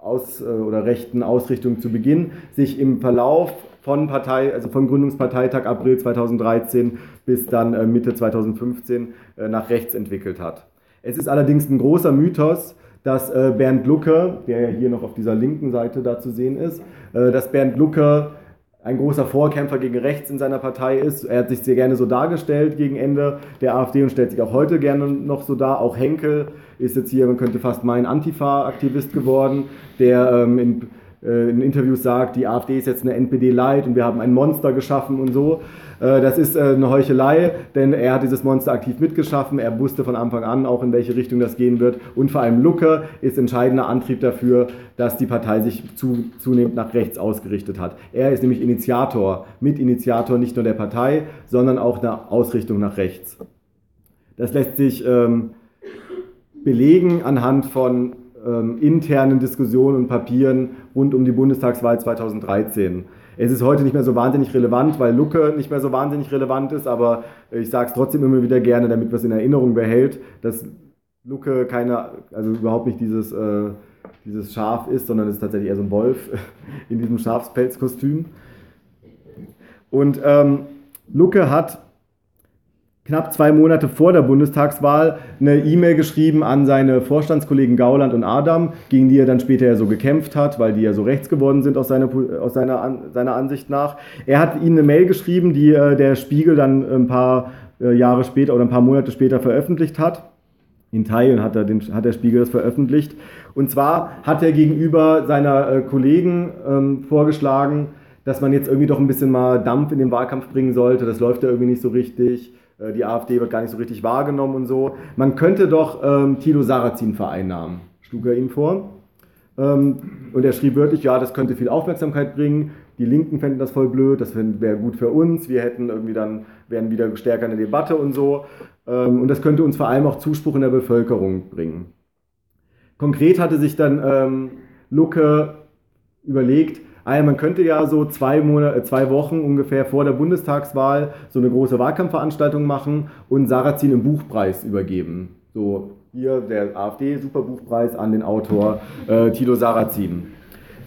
Aus, äh, oder rechten Ausrichtung zu Beginn sich im Verlauf von, Partei, also von Gründungsparteitag April 2013 bis dann äh, Mitte 2015 äh, nach rechts entwickelt hat. Es ist allerdings ein großer Mythos, dass äh, Bernd Lucke, der ja hier noch auf dieser linken Seite da zu sehen ist, äh, dass Bernd Lucke ein großer Vorkämpfer gegen rechts in seiner Partei ist. Er hat sich sehr gerne so dargestellt gegen Ende der AfD und stellt sich auch heute gerne noch so dar. Auch Henkel ist jetzt hier, man könnte fast meinen, Antifa-Aktivist geworden, der ähm, in, in Interviews sagt, die AfD ist jetzt eine NPD-Light und wir haben ein Monster geschaffen und so. Äh, das ist äh, eine Heuchelei, denn er hat dieses Monster aktiv mitgeschaffen. Er wusste von Anfang an auch, in welche Richtung das gehen wird. Und vor allem Lucke ist entscheidender Antrieb dafür, dass die Partei sich zu, zunehmend nach rechts ausgerichtet hat. Er ist nämlich Initiator, Mitinitiator nicht nur der Partei, sondern auch der Ausrichtung nach rechts. Das lässt sich ähm, belegen anhand von ähm, internen Diskussionen und Papieren rund um die Bundestagswahl 2013. Es ist heute nicht mehr so wahnsinnig relevant, weil Lucke nicht mehr so wahnsinnig relevant ist, aber ich sage es trotzdem immer wieder gerne, damit man es in Erinnerung behält, dass Lucke keine, also überhaupt nicht dieses, äh, dieses Schaf ist, sondern es ist tatsächlich eher so ein Wolf in diesem Schafspelzkostüm. Und ähm, Lucke hat knapp zwei Monate vor der Bundestagswahl eine E-Mail geschrieben an seine Vorstandskollegen Gauland und Adam, gegen die er dann später ja so gekämpft hat, weil die ja so rechts geworden sind aus seiner, aus seiner, seiner Ansicht nach. Er hat ihnen eine Mail geschrieben, die äh, der Spiegel dann ein paar äh, Jahre später oder ein paar Monate später veröffentlicht hat. In Teilen hat, er den, hat der Spiegel das veröffentlicht. Und zwar hat er gegenüber seiner äh, Kollegen ähm, vorgeschlagen, dass man jetzt irgendwie doch ein bisschen mal Dampf in den Wahlkampf bringen sollte. Das läuft ja irgendwie nicht so richtig. Äh, die AfD wird gar nicht so richtig wahrgenommen und so. Man könnte doch ähm, Tilo Sarrazin vereinnahmen, schlug er ihm vor. Ähm, und er schrieb wörtlich, ja, das könnte viel Aufmerksamkeit bringen. Die Linken fänden das voll blöd, das wäre gut für uns. Wir hätten irgendwie dann, wären wieder stärker in der Debatte und so. Ähm, und das könnte uns vor allem auch Zuspruch in der Bevölkerung bringen. Konkret hatte sich dann ähm, Lucke überlegt, ah man könnte ja so zwei, Monate, äh, zwei Wochen ungefähr vor der Bundestagswahl so eine große Wahlkampfveranstaltung machen und Sarrazin einen Buchpreis übergeben. So hier der AfD-Superbuchpreis an den Autor äh, Tilo Sarrazin.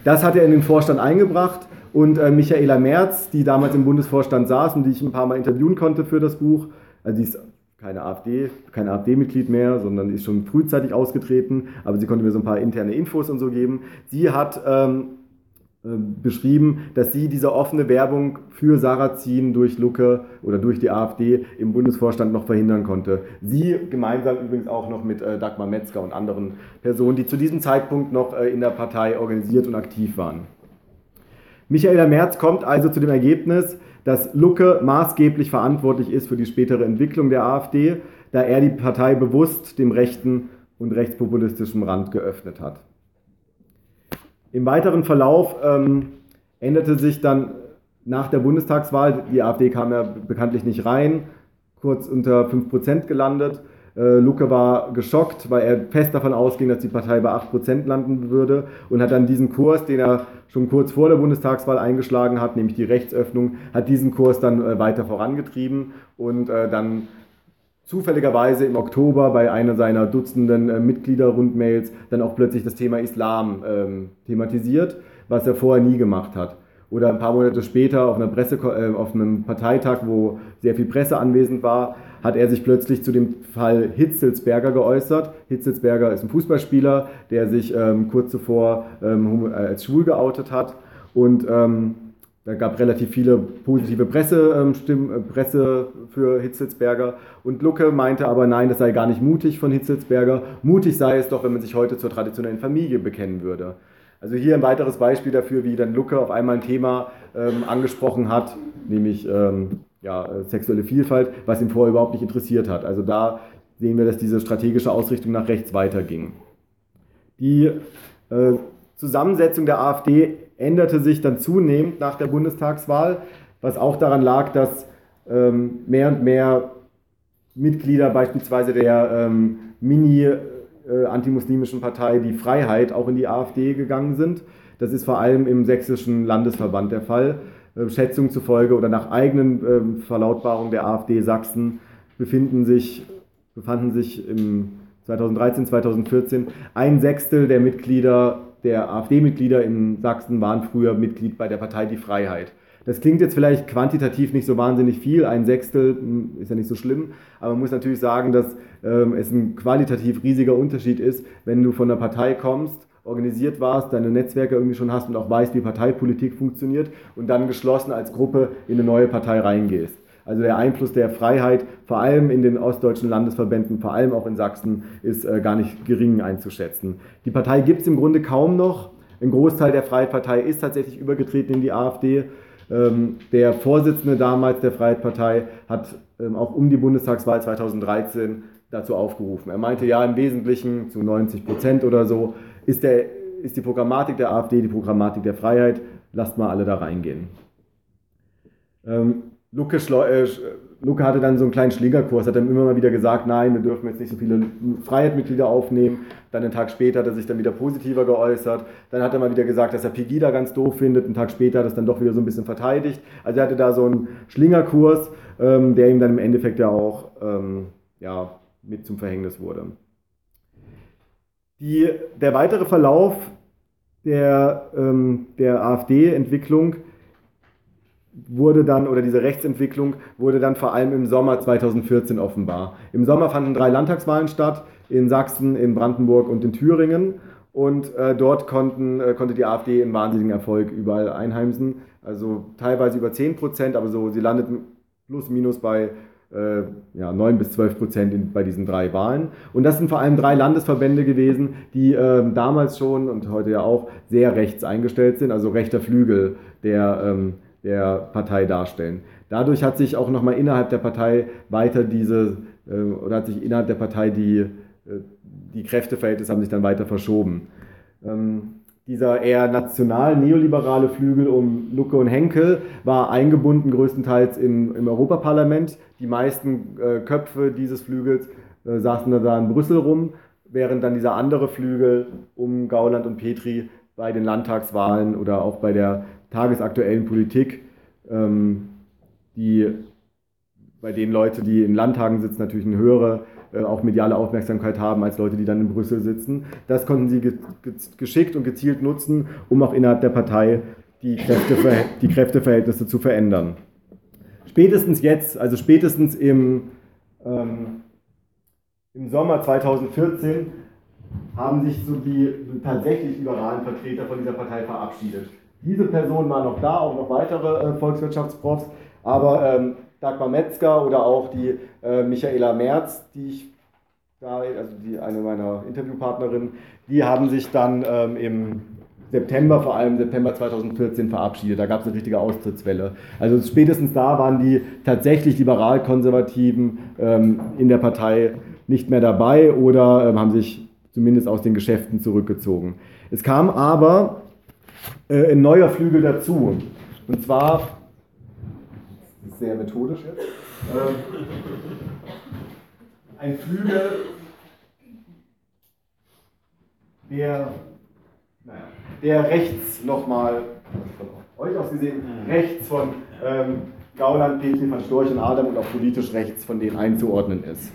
Das hat er in den Vorstand eingebracht und äh, Michaela Merz, die damals im Bundesvorstand saß und die ich ein paar Mal interviewen konnte für das Buch, also die ist keine AfD, kein AfD-Mitglied mehr, sondern ist schon frühzeitig ausgetreten, aber sie konnte mir so ein paar interne Infos und so geben. Sie hat ähm, äh, beschrieben, dass sie diese offene Werbung für Sarrazin durch Lucke oder durch die AfD im Bundesvorstand noch verhindern konnte. Sie gemeinsam übrigens auch noch mit äh, Dagmar Metzger und anderen Personen, die zu diesem Zeitpunkt noch äh, in der Partei organisiert und aktiv waren. Michaela Merz kommt also zu dem Ergebnis, dass Lucke maßgeblich verantwortlich ist für die spätere Entwicklung der AfD, da er die Partei bewusst dem rechten und rechtspopulistischen Rand geöffnet hat. Im weiteren Verlauf ähm, änderte sich dann nach der Bundestagswahl, die AfD kam ja bekanntlich nicht rein, kurz unter 5% gelandet. Äh, Lucke war geschockt, weil er fest davon ausging, dass die Partei bei 8% landen würde und hat dann diesen Kurs, den er schon kurz vor der Bundestagswahl eingeschlagen hat, nämlich die Rechtsöffnung, hat diesen Kurs dann äh, weiter vorangetrieben und äh, dann zufälligerweise im Oktober bei einer seiner Dutzenden äh, Mitgliederrundmails dann auch plötzlich das Thema Islam ähm, thematisiert, was er vorher nie gemacht hat. Oder ein paar Monate später auf, einer Presse, äh, auf einem Parteitag, wo sehr viel Presse anwesend war, hat er sich plötzlich zu dem Fall Hitzelsberger geäußert. Hitzelsberger ist ein Fußballspieler, der sich ähm, kurz zuvor ähm, als schwul geoutet hat. Und ähm, da gab relativ viele positive Presse, ähm, Stimm, äh, Presse für Hitzelsberger. Und Lucke meinte aber, nein, das sei gar nicht mutig von Hitzelsberger. Mutig sei es doch, wenn man sich heute zur traditionellen Familie bekennen würde. Also hier ein weiteres Beispiel dafür, wie dann Lucke auf einmal ein Thema ähm, angesprochen hat, nämlich ähm, ja, äh, sexuelle Vielfalt, was ihn vorher überhaupt nicht interessiert hat. Also da sehen wir, dass diese strategische Ausrichtung nach rechts weiterging. Die äh, Zusammensetzung der AfD änderte sich dann zunehmend nach der Bundestagswahl, was auch daran lag, dass ähm, mehr und mehr Mitglieder beispielsweise der ähm, Mini-antimuslimischen äh, Partei Die Freiheit auch in die AfD gegangen sind. Das ist vor allem im sächsischen Landesverband der Fall. Äh, Schätzungen zufolge oder nach eigenen äh, Verlautbarungen der AfD Sachsen befinden sich, befanden sich im 2013, 2014 ein Sechstel der Mitglieder der AfD-Mitglieder in Sachsen waren früher Mitglied bei der Partei Die Freiheit. Das klingt jetzt vielleicht quantitativ nicht so wahnsinnig viel, ein Sechstel hm, ist ja nicht so schlimm, aber man muss natürlich sagen, dass ähm, es ein qualitativ riesiger Unterschied ist, wenn du von der Partei kommst, organisiert warst, deine Netzwerke irgendwie schon hast und auch weißt, wie Parteipolitik funktioniert und dann geschlossen als Gruppe in eine neue Partei reingehst. Also der Einfluss der Freiheit, vor allem in den ostdeutschen Landesverbänden, vor allem auch in Sachsen, ist äh, gar nicht gering einzuschätzen. Die Partei gibt es im Grunde kaum noch. Ein Großteil der Freiheitpartei ist tatsächlich übergetreten in die AfD. Ähm, der Vorsitzende damals der Freiheitpartei hat ähm, auch um die Bundestagswahl 2013 dazu aufgerufen. Er meinte, ja, im Wesentlichen zu 90 Prozent oder so ist, der, ist die Programmatik der AfD die Programmatik der Freiheit. Lasst mal alle da reingehen. Ähm, Luke, äh, Luke hatte dann so einen kleinen Schlingerkurs, hat dann immer mal wieder gesagt, nein, wir dürfen jetzt nicht so viele Freiheitmitglieder aufnehmen. Dann einen Tag später hat er sich dann wieder positiver geäußert. Dann hat er mal wieder gesagt, dass er Pegida ganz doof findet. Einen Tag später hat er das dann doch wieder so ein bisschen verteidigt. Also er hatte da so einen Schlingerkurs, ähm, der ihm dann im Endeffekt ja auch ähm, ja, mit zum Verhängnis wurde. Die, der weitere Verlauf der, ähm, der AfD-Entwicklung wurde dann, oder diese Rechtsentwicklung wurde dann vor allem im Sommer 2014 offenbar. Im Sommer fanden drei Landtagswahlen statt, in Sachsen, in Brandenburg und in Thüringen. Und äh, dort konnten, äh, konnte die AfD einen wahnsinnigen Erfolg überall einheimsen. Also teilweise über 10 Prozent, aber so, sie landeten plus minus bei äh, ja, 9 bis 12 Prozent bei diesen drei Wahlen. Und das sind vor allem drei Landesverbände gewesen, die äh, damals schon und heute ja auch sehr rechts eingestellt sind, also rechter Flügel der, ähm, der Partei darstellen. Dadurch hat sich auch nochmal innerhalb der Partei weiter diese, äh, oder hat sich innerhalb der Partei die, äh, die Kräfteverhältnisse haben sich dann weiter verschoben. Ähm, dieser eher national-neoliberale Flügel um Lucke und Henkel war eingebunden größtenteils im, im Europaparlament. Die meisten äh, Köpfe dieses Flügels saßen da in Brüssel rum, während dann dieser andere Flügel um Gauland und Petri bei den Landtagswahlen oder auch bei der tagesaktuellen Politik, ähm, die bei den Leute, die in Landtagen sitzen, natürlich eine höhere äh, auch mediale Aufmerksamkeit haben als Leute, die dann in Brüssel sitzen. Das konnten sie ge ge geschickt und gezielt nutzen, um auch innerhalb der Partei die, Kräftever die Kräfteverhältnisse zu verändern. Spätestens jetzt, also spätestens im, ähm, im Sommer 2014, haben sich so die tatsächlich liberalen Vertreter von dieser Partei verabschiedet. Diese Person war noch da, auch noch weitere äh, Volkswirtschaftsprofs, aber ähm, Dagmar Metzger oder auch die äh, Michaela Merz, die ich da, also die, eine meiner Interviewpartnerinnen, die haben sich dann ähm, im September, vor allem September 2014 verabschiedet. Da gab es eine richtige Austrittswelle. Also spätestens da waren die tatsächlich liberal-konservativen ähm, in der Partei nicht mehr dabei oder ähm, haben sich zumindest aus den Geschäften zurückgezogen. Es kam aber äh, ein neuer Flügel dazu. Und zwar sehr methodisch jetzt. Ähm, ein Flügel, der, naja, der rechts nochmal, euch aus gesehen, rechts von ähm, Gauland, Petri von Storch und Adam und auch politisch rechts von denen einzuordnen ist.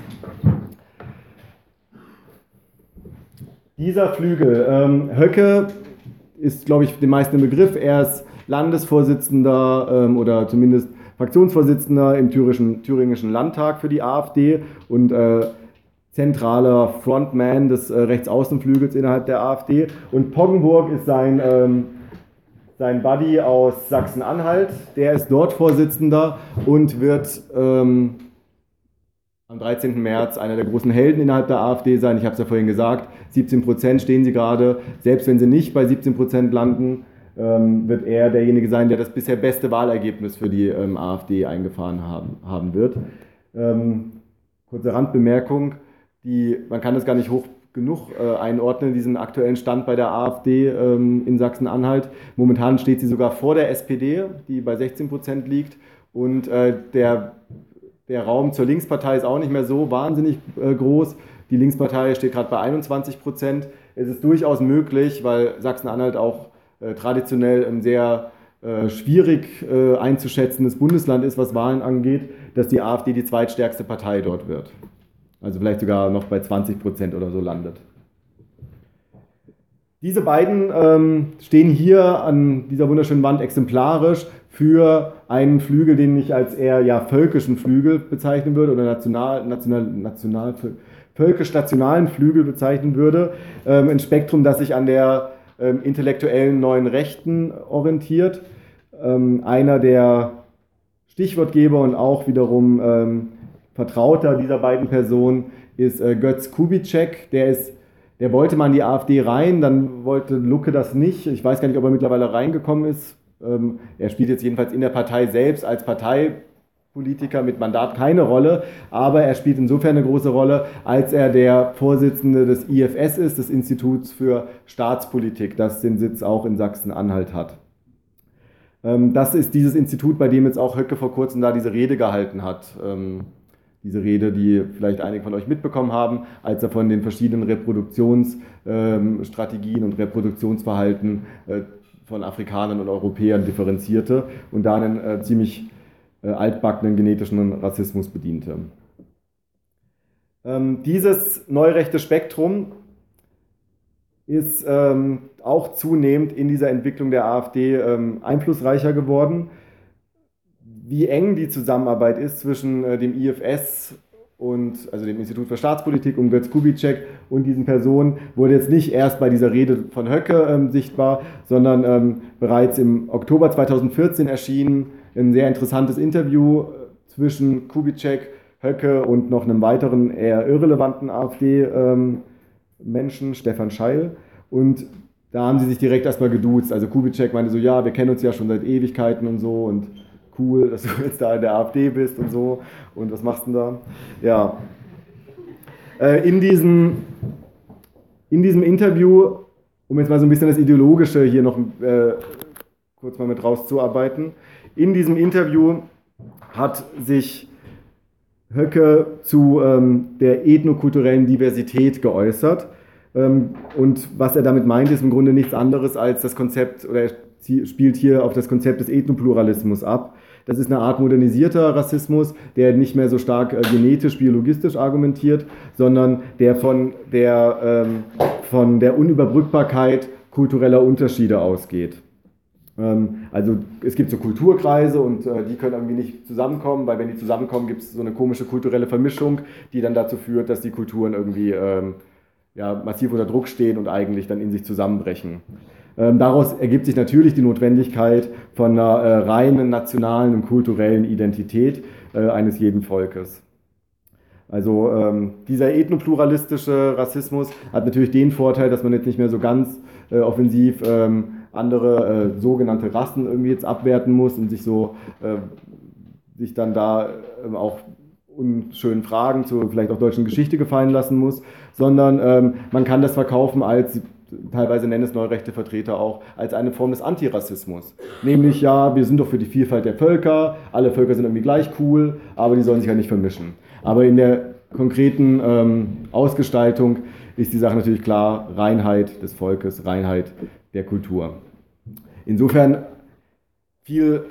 Dieser Flügel, ähm, Höcke ist, glaube ich, den meisten im Begriff. Er ist Landesvorsitzender ähm, oder zumindest Fraktionsvorsitzender im thüringischen, thüringischen Landtag für die AfD und äh, zentraler Frontman des äh, Rechtsaußenflügels innerhalb der AfD. Und Poggenburg ist sein, ähm, sein Buddy aus Sachsen-Anhalt. Der ist dort Vorsitzender und wird ähm, am 13. März einer der großen Helden innerhalb der AfD sein. Ich habe es ja vorhin gesagt, 17 Prozent stehen sie gerade. Selbst wenn sie nicht bei 17 Prozent landen, ähm, wird er derjenige sein, der das bisher beste Wahlergebnis für die ähm, AfD eingefahren haben, haben wird. Ähm, kurze Randbemerkung, die, man kann das gar nicht hoch genug äh, einordnen, diesen aktuellen Stand bei der AfD ähm, in Sachsen-Anhalt. Momentan steht sie sogar vor der SPD, die bei 16 Prozent liegt. Und äh, der, der Raum zur Linkspartei ist auch nicht mehr so wahnsinnig äh, groß. Die Linkspartei steht gerade bei 21 Prozent. Es ist durchaus möglich, weil Sachsen-Anhalt auch äh, traditionell ein sehr äh, schwierig einzuschätzendes Bundesland ist, was Wahlen angeht, dass die AfD die zweitstärkste Partei dort wird. Also vielleicht sogar noch bei 20 Prozent oder so landet. Diese beiden ähm, stehen hier an dieser wunderschönen Wand exemplarisch für einen Flügel, den ich als eher ja, völkischen Flügel bezeichnen würde oder national, national, national völkisch-nationalen Flügel bezeichnen würde. Ähm, ein Spektrum, das sich an der ähm, intellektuellen neuen Rechten orientiert. Ähm, einer der Stichwortgeber und auch wiederum ähm, Vertrauter dieser beiden Personen ist äh, Götz Kubitschek. Der, ist, der wollte mal in die AfD rein, dann wollte Lucke das nicht. Ich weiß gar nicht, ob er mittlerweile reingekommen ist. Ähm, er spielt jetzt jedenfalls in der Partei selbst als Partei Politiker mit Mandat keine Rolle, aber er spielt insofern eine große Rolle, als er der Vorsitzende des IFS ist, des Instituts für Staatspolitik, das den Sitz auch in Sachsen-Anhalt hat. Ähm, das ist dieses Institut, bei dem jetzt auch Höcke vor kurzem da diese Rede gehalten hat. Ähm, diese Rede, die vielleicht einige von euch mitbekommen haben, als er von den verschiedenen Reproduktionsstrategien und Reproduktionsverhalten äh, von Afrikanern und Europäern differenzierte und da einen äh, ziemlich äh, altbackenen genetischen Rassismus bediente. Ähm, dieses neurechte Spektrum ist ähm, auch zunehmend in dieser Entwicklung der AfD ähm, einflussreicher geworden. Wie eng die Zusammenarbeit ist zwischen äh, dem IFS und also dem Institut für Staatspolitik und Götz Kubitschek und diesen Personen wurde jetzt nicht erst bei dieser Rede von Höcke ähm, sichtbar, sondern ähm, bereits im Oktober 2014 erschien ein sehr interessantes Interview äh, zwischen Kubitschek, Höcke und noch einem weiteren eher irrelevanten AfD-Menschen, ähm, Stefan Scheil. Und da haben sie sich direkt erstmal geduzt. Also Kubitschek meinte so, ja, wir kennen uns ja schon seit Ewigkeiten und so und cool, dass du jetzt da in der AfD bist und so. Und was machst du denn da? Ja. Äh, in, diesem, in diesem Interview, um jetzt mal so ein bisschen das Ideologische hier noch äh, kurz mal mit rauszuarbeiten, in diesem Interview hat sich Höcke zu ähm, der ethnokulturellen Diversität geäußert. Ähm, und was er damit meint, ist im Grunde nichts anderes als das Konzept, oder er spielt hier auf das Konzept des Ethnopluralismus ab. Das ist eine Art modernisierter Rassismus, der nicht mehr so stark äh, genetisch, biologistisch argumentiert, sondern der von der, ähm, von der Unüberbrückbarkeit kultureller Unterschiede ausgeht. Ähm, also es gibt so Kulturkreise und äh, die können irgendwie nicht zusammenkommen, weil wenn die zusammenkommen, gibt es so eine komische kulturelle Vermischung, die dann dazu führt, dass die Kulturen irgendwie ähm, ja, massiv unter Druck stehen und eigentlich dann in sich zusammenbrechen. Ähm, daraus ergibt sich natürlich die Notwendigkeit von einer äh, reinen nationalen und kulturellen Identität äh, eines jeden Volkes. Also ähm, dieser ethnopluralistische Rassismus hat natürlich den Vorteil, dass man jetzt nicht mehr so ganz äh, offensiv ähm, andere äh, sogenannte Rassen irgendwie jetzt abwerten muss und sich so sich dann da äh, auch unschönen Fragen zur vielleicht auch deutschen Geschichte gefallen lassen muss, sondern ähm, man kann das verkaufen als teilweise nennen es neurechte Vertreter auch, als eine Form des Antirassismus. Nämlich, ja, wir sind doch für die Vielfalt der Völker, alle Völker sind irgendwie gleich cool, aber die sollen sich ja nicht vermischen. Aber in der konkreten ähm, Ausgestaltung ist die Sache natürlich klar, Reinheit des Volkes, Reinheit der Kultur. Insofern fiel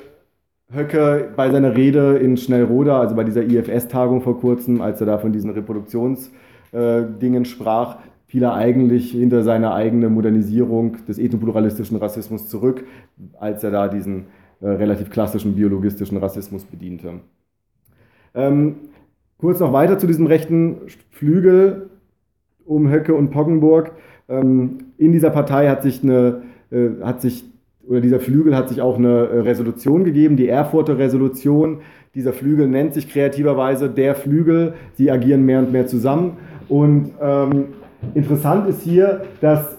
Höcke bei seiner Rede in Schnellroda, also bei dieser IFS-Tagung vor kurzem, als er da von diesen Reproduktionsdingen äh, sprach, fiel er eigentlich hinter seine eigene Modernisierung des ethnopluralistischen Rassismus zurück, als er da diesen äh, relativ klassischen biologistischen Rassismus bediente. Ähm, kurz noch weiter zu diesem rechten Flügel um Höcke und Poggenburg. Ähm, in dieser Partei hat sich eine, äh, hat sich oder dieser Flügel hat sich auch eine äh, Resolution gegeben, die Erfurter Resolution. Dieser Flügel nennt sich kreativerweise der Flügel. Sie agieren mehr und mehr zusammen. Und ähm, Interessant ist hier, dass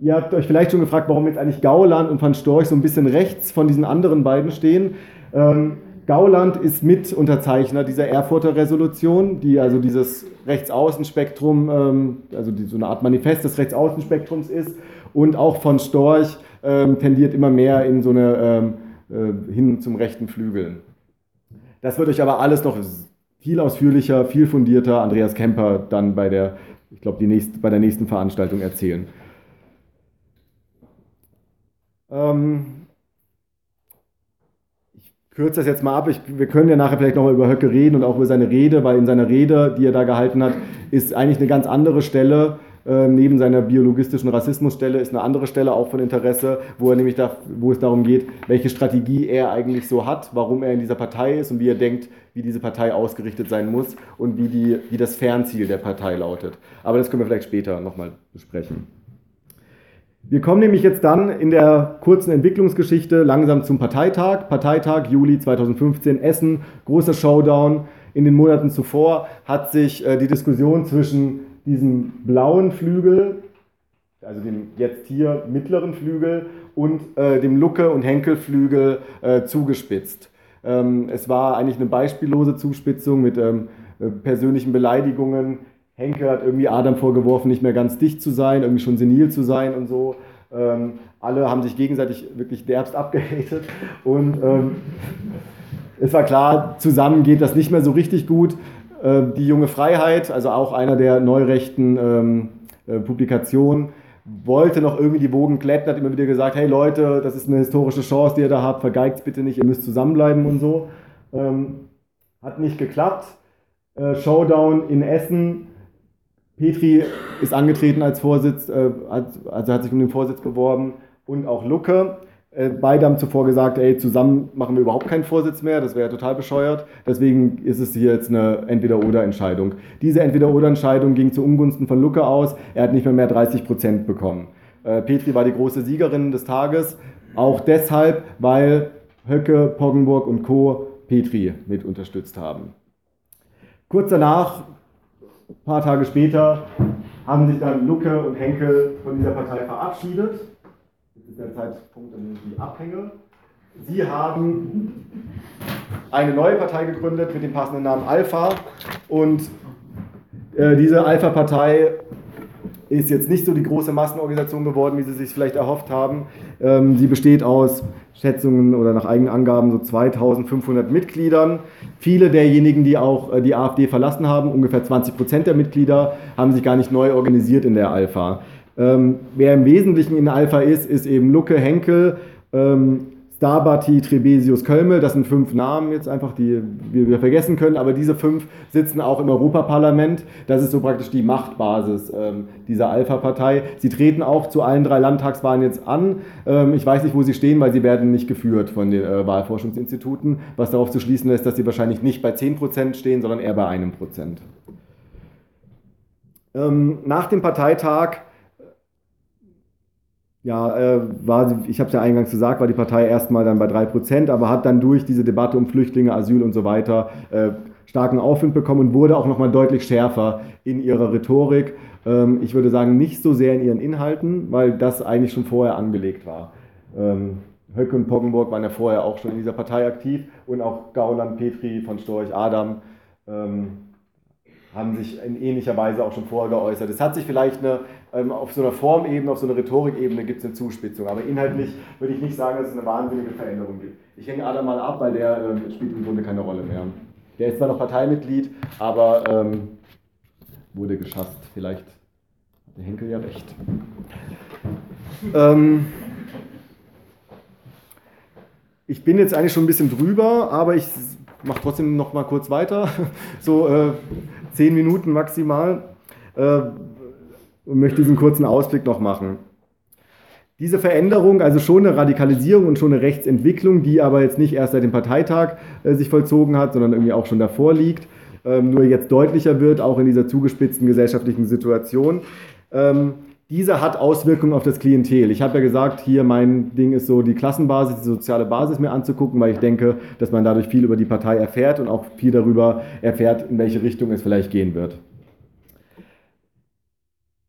ihr habt euch vielleicht schon gefragt, warum jetzt eigentlich Gauland und Van Storch so ein bisschen rechts von diesen anderen beiden stehen. Ähm, Gauland ist Mitunterzeichner dieser Erfurter Resolution, die also dieses Rechtsaußenspektrum, ähm, also die, so eine Art Manifest des Rechtsaußenspektrums ist. Und auch von Storch ähm, tendiert immer mehr in so eine ähm, äh, hin zum rechten Flügel. Das wird euch aber alles noch viel ausführlicher, viel fundierter Andreas Kemper dann bei der ich glaube, nächste, bei der nächsten Veranstaltung erzählen. Ähm, ich kürze das jetzt mal ab. Ich, wir können ja nachher vielleicht nochmal über Höcke reden und auch über seine Rede, weil in seiner Rede, die er da gehalten hat, ist eigentlich eine ganz andere Stelle. Äh, neben seiner biologistischen Rassismusstelle ist eine andere Stelle auch von Interesse, wo er nämlich da, wo es darum geht, welche Strategie er eigentlich so hat, warum er in dieser Partei ist und wie er denkt, wie diese Partei ausgerichtet sein muss und wie, die, wie das Fernziel der Partei lautet. Aber das können wir vielleicht später nochmal besprechen. Wir kommen nämlich jetzt dann in der kurzen Entwicklungsgeschichte langsam zum Parteitag. Parteitag Juli 2015 Essen, großer Showdown. In den Monaten zuvor hat sich äh, die Diskussion zwischen diesem blauen Flügel, also dem jetzt hier mittleren Flügel und äh, dem Lucke- und Henkelflügel äh, zugespitzt. Ähm, es war eigentlich eine beispiellose Zuspitzung mit ähm, äh, persönlichen Beleidigungen. Henke hat irgendwie Adam vorgeworfen, nicht mehr ganz dicht zu sein, irgendwie schon senil zu sein und so. Ähm, alle haben sich gegenseitig wirklich derbst abgehatet und ähm, es war klar, zusammen geht das nicht mehr so richtig gut. Äh, die junge Freiheit, also auch einer der neurechten ähm, äh, Publikationen, wollte noch irgendwie die Wogen glätten, hat immer wieder gesagt, hey Leute, das ist eine historische Chance, die ihr da habt, vergeigt bitte nicht, ihr müsst zusammenbleiben und so. Ähm, hat nicht geklappt. Äh, Showdown in Essen Petri ist angetreten als Vorsitz, äh, also hat sich um den Vorsitz beworben und auch Lucke. Äh, beide haben zuvor gesagt, ey, zusammen machen wir überhaupt keinen Vorsitz mehr, das wäre total bescheuert. Deswegen ist es hier jetzt eine Entweder-Oder-Entscheidung. Diese Entweder-Oder-Entscheidung ging zu Ungunsten von Lucke aus. Er hat nicht mehr mehr 30 Prozent bekommen. Äh, Petri war die große Siegerin des Tages, auch deshalb, weil Höcke, Poggenburg und Co. Petri mit unterstützt haben. Kurz danach, ein paar Tage später, haben sich dann Lucke und Henkel von dieser Partei verabschiedet ist der Zeitpunkt, an dem ich abhänge. Sie haben eine neue Partei gegründet mit dem passenden Namen Alpha und äh, diese Alpha-Partei ist jetzt nicht so die große Massenorganisation geworden, wie Sie sich vielleicht erhofft haben. Ähm, sie besteht aus Schätzungen oder nach eigenen Angaben so 2500 Mitgliedern. Viele derjenigen, die auch äh, die AfD verlassen haben, ungefähr 20 Prozent der Mitglieder, haben sich gar nicht neu organisiert in der Alpha. Ähm, wer im Wesentlichen in Alpha ist, ist eben Lucke, Henkel, ähm, Starbati, Trebesius, Kölmel. Das sind fünf Namen jetzt einfach, die wir vergessen können. Aber diese fünf sitzen auch im Europaparlament. Das ist so praktisch die Machtbasis ähm, dieser Alpha-Partei. Sie treten auch zu allen drei Landtagswahlen jetzt an. Ähm, ich weiß nicht, wo sie stehen, weil sie werden nicht geführt von den äh, Wahlforschungsinstituten, was darauf zu schließen lässt, dass sie wahrscheinlich nicht bei 10% stehen, sondern eher bei einem Prozent. Ähm, nach dem Parteitag ja, äh, war, ich habe es ja eingangs gesagt, war die Partei erstmal dann bei 3%, aber hat dann durch diese Debatte um Flüchtlinge, Asyl und so weiter äh, starken Aufwind bekommen und wurde auch nochmal deutlich schärfer in ihrer Rhetorik. Ähm, ich würde sagen, nicht so sehr in ihren Inhalten, weil das eigentlich schon vorher angelegt war. Ähm, Höcke und Poggenburg waren ja vorher auch schon in dieser Partei aktiv und auch Gauland, Petri, von Storch, Adam. Ähm, haben sich in ähnlicher Weise auch schon vorher geäußert. Es hat sich vielleicht eine, ähm, auf so einer Formebene, auf so einer Rhetorikebene gibt es eine Zuspitzung, aber inhaltlich würde ich nicht sagen, dass es eine wahnsinnige Veränderung gibt. Ich hänge Adam mal ab, weil der äh, spielt im Grunde keine Rolle mehr. Der ist zwar noch Parteimitglied, aber ähm, wurde geschasst. Vielleicht hat der Henkel ja recht. Ähm, ich bin jetzt eigentlich schon ein bisschen drüber, aber ich mache trotzdem noch mal kurz weiter. So äh, zehn Minuten maximal. Äh, und möchte diesen kurzen Ausblick noch machen. Diese Veränderung, also schon eine Radikalisierung und schon eine Rechtsentwicklung, die aber jetzt nicht erst seit dem Parteitag äh, sich vollzogen hat, sondern irgendwie auch schon davor liegt, ähm, nur jetzt deutlicher wird, auch in dieser zugespitzten gesellschaftlichen Situation. Ähm, diese hat Auswirkungen auf das Klientel. Ich habe ja gesagt, hier mein Ding ist so die Klassenbasis, die soziale Basis mir anzugucken, weil ich denke, dass man dadurch viel über die Partei erfährt und auch viel darüber erfährt, in welche Richtung es vielleicht gehen wird.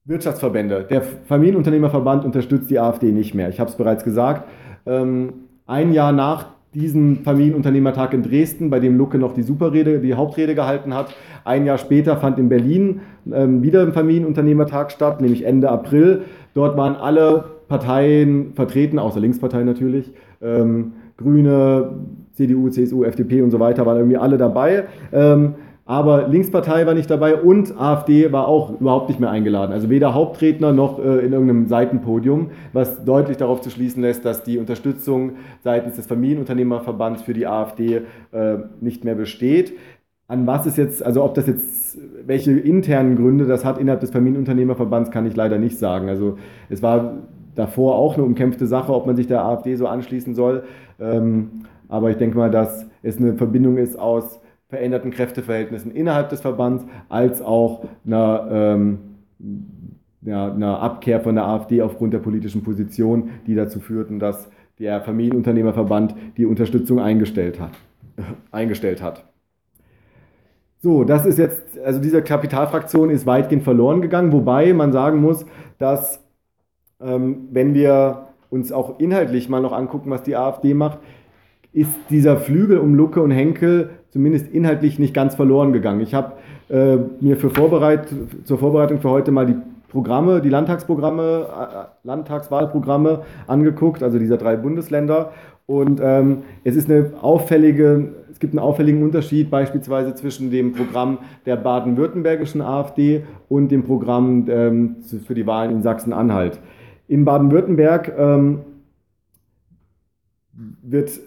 Wirtschaftsverbände. Der Familienunternehmerverband unterstützt die AfD nicht mehr. Ich habe es bereits gesagt. Ähm, ein Jahr nach diesem Familienunternehmertag in Dresden, bei dem Lucke noch die Superrede, die Hauptrede gehalten hat. Ein Jahr später fand in Berlin ähm, wieder ein Familienunternehmertag statt, nämlich Ende April. Dort waren alle Parteien vertreten, außer Linksparteien natürlich. Ähm, Grüne, CDU, CSU, FDP und so weiter waren irgendwie alle dabei. Aber Linkspartei war nicht dabei und AfD war auch überhaupt nicht mehr eingeladen. Also weder Hauptredner noch äh, in irgendeinem Seitenpodium, was deutlich darauf zu schließen lässt, dass die Unterstützung seitens des Familienunternehmerverbands für die AfD äh, nicht mehr besteht. An was ist jetzt, also ob das jetzt, welche internen Gründe das hat innerhalb des Familienunternehmerverbands, kann ich leider nicht sagen. Also es war davor auch eine umkämpfte Sache, ob man sich der AfD so anschließen soll. Ähm, aber ich denke mal, dass es eine Verbindung ist aus veränderten Kräfteverhältnissen innerhalb des Verbands als auch einer, ähm, ja, einer Abkehr von der AfD aufgrund der politischen Position, die dazu führten, dass der Familienunternehmerverband die Unterstützung eingestellt hat. eingestellt hat. So, das ist jetzt, also diese Kapitalfraktion ist weitgehend verloren gegangen, wobei man sagen muss, dass ähm, wenn wir uns auch inhaltlich mal noch angucken, was die AfD macht, ist dieser Flügel um Lucke und Henkel zumindest inhaltlich nicht ganz verloren gegangen. Ich habe äh, mir für Vorbereit zur Vorbereitung für heute mal die Programme, die Landtagsprogramme, äh, Landtagswahlprogramme angeguckt, also dieser drei Bundesländer. Und ähm, es ist eine auffällige, es gibt einen auffälligen Unterschied beispielsweise zwischen dem Programm der baden-württembergischen AfD und dem Programm ähm, für die Wahlen in Sachsen-Anhalt. In Baden-Württemberg ähm, wird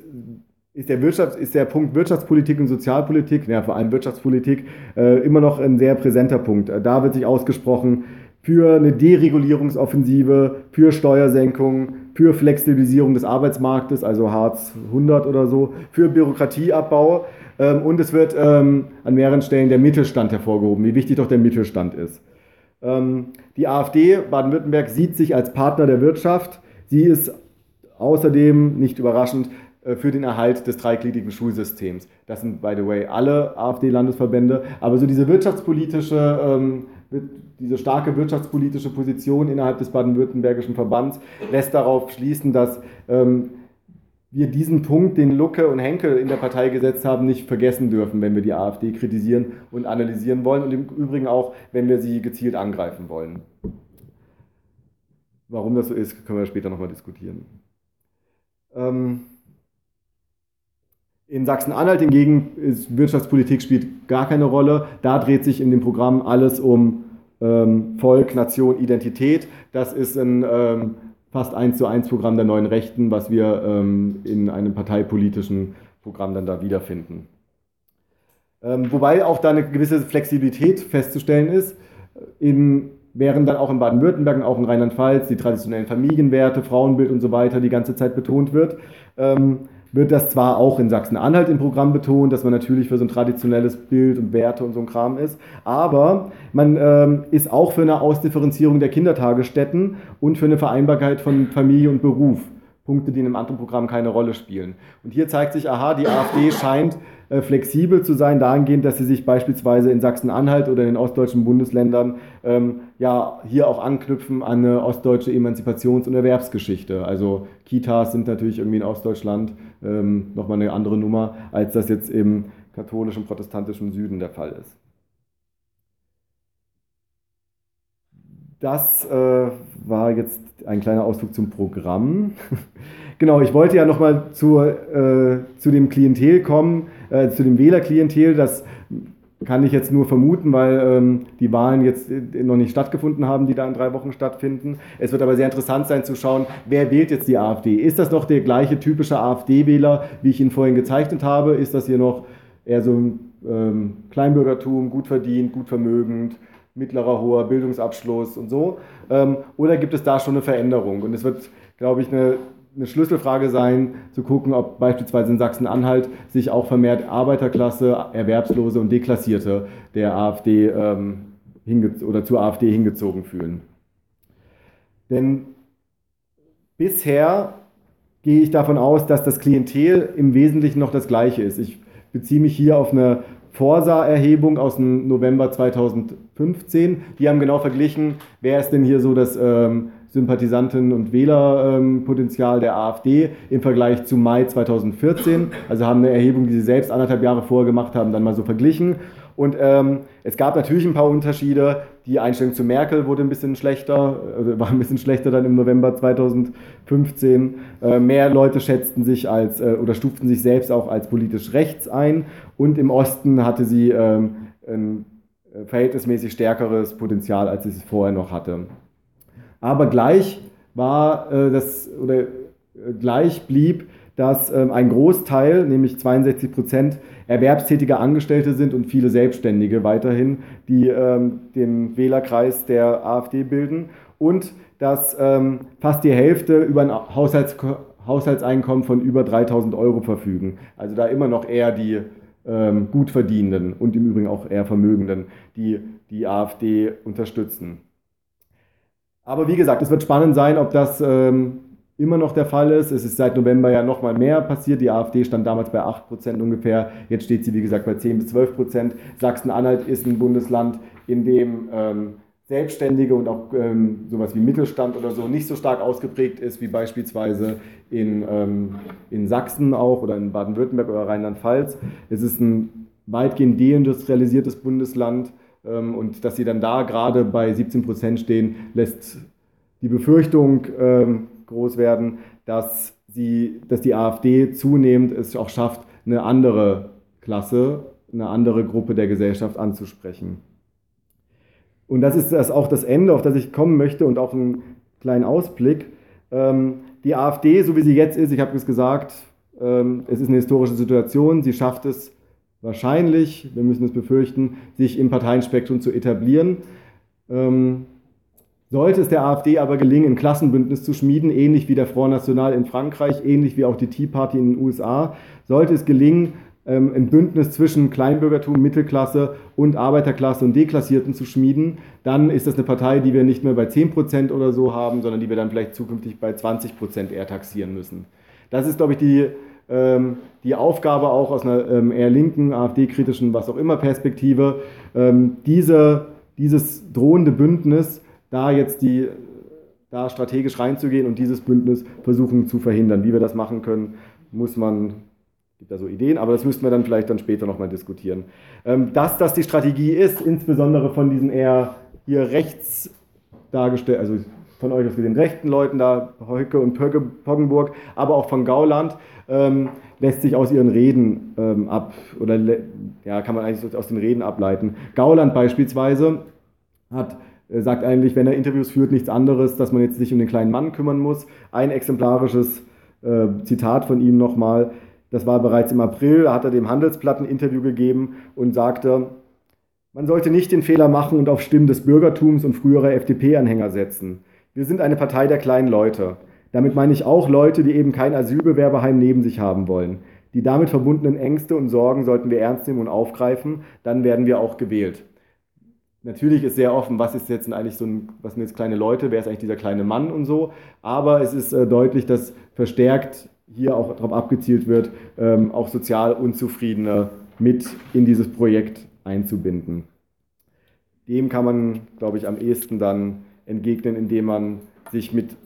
ist der, Wirtschafts-, ist der Punkt Wirtschaftspolitik und Sozialpolitik, ja, vor allem Wirtschaftspolitik, äh, immer noch ein sehr präsenter Punkt. Äh, da wird sich ausgesprochen für eine Deregulierungsoffensive, für Steuersenkungen, für Flexibilisierung des Arbeitsmarktes, also Hartz 100 oder so, für Bürokratieabbau. Ähm, und es wird ähm, an mehreren Stellen der Mittelstand hervorgehoben, wie wichtig doch der Mittelstand ist. Ähm, die AfD Baden-Württemberg sieht sich als Partner der Wirtschaft. Sie ist außerdem, nicht überraschend, für den Erhalt des dreigliedrigen Schulsystems. Das sind, by the way, alle AfD-Landesverbände. Aber so diese wirtschaftspolitische, ähm, diese starke wirtschaftspolitische Position innerhalb des baden-württembergischen Verbands lässt darauf schließen, dass ähm, wir diesen Punkt, den Lucke und Henkel in der Partei gesetzt haben, nicht vergessen dürfen, wenn wir die AfD kritisieren und analysieren wollen und im Übrigen auch, wenn wir sie gezielt angreifen wollen. Warum das so ist, können wir später nochmal diskutieren. Ähm in Sachsen-Anhalt hingegen ist Wirtschaftspolitik spielt gar keine Rolle. Da dreht sich in dem Programm alles um ähm, Volk, Nation, Identität. Das ist ein ähm, fast eins zu eins Programm der neuen Rechten, was wir ähm, in einem parteipolitischen Programm dann da wiederfinden. Ähm, wobei auch da eine gewisse Flexibilität festzustellen ist. In, während dann auch in Baden-Württemberg und auch in Rheinland-Pfalz die traditionellen Familienwerte, Frauenbild und so weiter die ganze Zeit betont wird. Ähm, wird das zwar auch in Sachsen-Anhalt im Programm betont, dass man natürlich für so ein traditionelles Bild und Werte und so ein Kram ist, aber man ähm, ist auch für eine Ausdifferenzierung der Kindertagesstätten und für eine Vereinbarkeit von Familie und Beruf. Punkte, die in einem anderen Programm keine Rolle spielen. Und hier zeigt sich, aha, die AfD scheint äh, flexibel zu sein, dahingehend, dass sie sich beispielsweise in Sachsen-Anhalt oder in den ostdeutschen Bundesländern ähm, ja hier auch anknüpfen an eine ostdeutsche Emanzipations- und Erwerbsgeschichte. Also Kitas sind natürlich irgendwie in Ostdeutschland ähm, nochmal eine andere Nummer, als das jetzt im katholischen, protestantischen Süden der Fall ist. Das äh, war jetzt ein kleiner Ausflug zum Programm. genau, ich wollte ja nochmal zu, äh, zu dem Klientel kommen, äh, zu dem Wählerklientel. Das kann ich jetzt nur vermuten, weil ähm, die Wahlen jetzt äh, noch nicht stattgefunden haben, die da in drei Wochen stattfinden. Es wird aber sehr interessant sein zu schauen, wer wählt jetzt die AfD. Ist das noch der gleiche typische AfD-Wähler, wie ich ihn vorhin gezeichnet habe? Ist das hier noch eher so ein ähm, Kleinbürgertum, gut verdient, gut vermögend, mittlerer, hoher Bildungsabschluss und so? Ähm, oder gibt es da schon eine Veränderung? Und es wird, glaube ich, eine, eine Schlüsselfrage sein, zu gucken, ob beispielsweise in Sachsen-Anhalt sich auch vermehrt Arbeiterklasse, Erwerbslose und Deklassierte der AfD ähm, oder zur AfD hingezogen fühlen. Denn bisher gehe ich davon aus, dass das Klientel im Wesentlichen noch das gleiche ist. Ich beziehe mich hier auf eine Forsa-Erhebung aus dem November 2015. Die haben genau verglichen, wer ist denn hier so das ähm, Sympathisanten- und Wählerpotenzial der AfD im Vergleich zu Mai 2014. Also haben eine Erhebung, die sie selbst anderthalb Jahre vorher gemacht haben, dann mal so verglichen. Und ähm, es gab natürlich ein paar Unterschiede. Die Einstellung zu Merkel wurde ein bisschen schlechter, also war ein bisschen schlechter dann im November 2015. Äh, mehr Leute schätzten sich als äh, oder stuften sich selbst auch als politisch rechts ein. Und im Osten hatte sie ähm, ein äh, verhältnismäßig stärkeres Potenzial, als sie es vorher noch hatte. Aber gleich war äh, das oder äh, gleich blieb, dass ähm, ein Großteil, nämlich 62 Prozent, erwerbstätige Angestellte sind und viele Selbstständige weiterhin, die ähm, den Wählerkreis der AfD bilden und dass ähm, fast die Hälfte über ein Haushalts Haushaltseinkommen von über 3000 Euro verfügen. Also da immer noch eher die Gutverdienenden und im Übrigen auch eher Vermögenden, die die AfD unterstützen. Aber wie gesagt, es wird spannend sein, ob das ähm, immer noch der Fall ist. Es ist seit November ja noch mal mehr passiert. Die AfD stand damals bei 8% ungefähr. Jetzt steht sie, wie gesagt, bei 10 bis 12%. Sachsen-Anhalt ist ein Bundesland, in dem ähm, Selbstständige und auch ähm, sowas wie Mittelstand oder so nicht so stark ausgeprägt ist, wie beispielsweise in, ähm, in Sachsen auch oder in Baden-Württemberg oder Rheinland-Pfalz. Es ist ein weitgehend deindustrialisiertes Bundesland und dass sie dann da gerade bei 17 Prozent stehen, lässt die Befürchtung ähm, groß werden, dass, sie, dass die AfD zunehmend es auch schafft, eine andere Klasse, eine andere Gruppe der Gesellschaft anzusprechen. Und das ist das auch das Ende, auf das ich kommen möchte und auch einen kleinen Ausblick. Ähm, die AfD, so wie sie jetzt ist, ich habe es gesagt, ähm, es ist eine historische Situation, sie schafft es wahrscheinlich, wir müssen es befürchten, sich im Parteienspektrum zu etablieren. Ähm, sollte es der AfD aber gelingen, ein Klassenbündnis zu schmieden, ähnlich wie der Front National in Frankreich, ähnlich wie auch die Tea Party in den USA, sollte es gelingen, ähm, ein Bündnis zwischen Kleinbürgertum, Mittelklasse und Arbeiterklasse und Deklassierten zu schmieden, dann ist das eine Partei, die wir nicht mehr bei 10% oder so haben, sondern die wir dann vielleicht zukünftig bei 20% eher taxieren müssen. Das ist, glaube ich, die, die Aufgabe auch aus einer ähm, eher linken, AfD-kritischen, was auch immer Perspektive, diese, dieses drohende Bündnis, da jetzt die, da strategisch reinzugehen und dieses Bündnis versuchen zu verhindern. Wie wir das machen können, muss man gibt da so Ideen, aber das müssten wir dann vielleicht dann später nochmal diskutieren. Ähm, dass das die Strategie ist, insbesondere von diesen eher hier rechts dargestellt, also von euch aus den rechten Leuten da, Heuke und Poggenburg, aber auch von Gauland, ähm, lässt sich aus ihren Reden ähm, ab, oder ja, kann man eigentlich aus den Reden ableiten. Gauland beispielsweise hat äh, sagt eigentlich, wenn er Interviews führt, nichts anderes, dass man jetzt sich um den kleinen Mann kümmern muss. Ein exemplarisches äh, Zitat von ihm nochmal. Das war bereits im April, da hat er dem Handelsblatt ein Interview gegeben und sagte, man sollte nicht den Fehler machen und auf Stimmen des Bürgertums und früherer FDP-Anhänger setzen. Wir sind eine Partei der kleinen Leute. Damit meine ich auch Leute, die eben kein Asylbewerberheim neben sich haben wollen. Die damit verbundenen Ängste und Sorgen sollten wir ernst nehmen und aufgreifen, dann werden wir auch gewählt. Natürlich ist sehr offen, was ist jetzt eigentlich so ein, was sind jetzt kleine Leute, wer ist eigentlich dieser kleine Mann und so, aber es ist äh, deutlich, dass verstärkt hier auch darauf abgezielt wird, ähm, auch sozial Unzufriedene mit in dieses Projekt einzubinden. Dem kann man, glaube ich, am ehesten dann entgegnen, indem man sich mit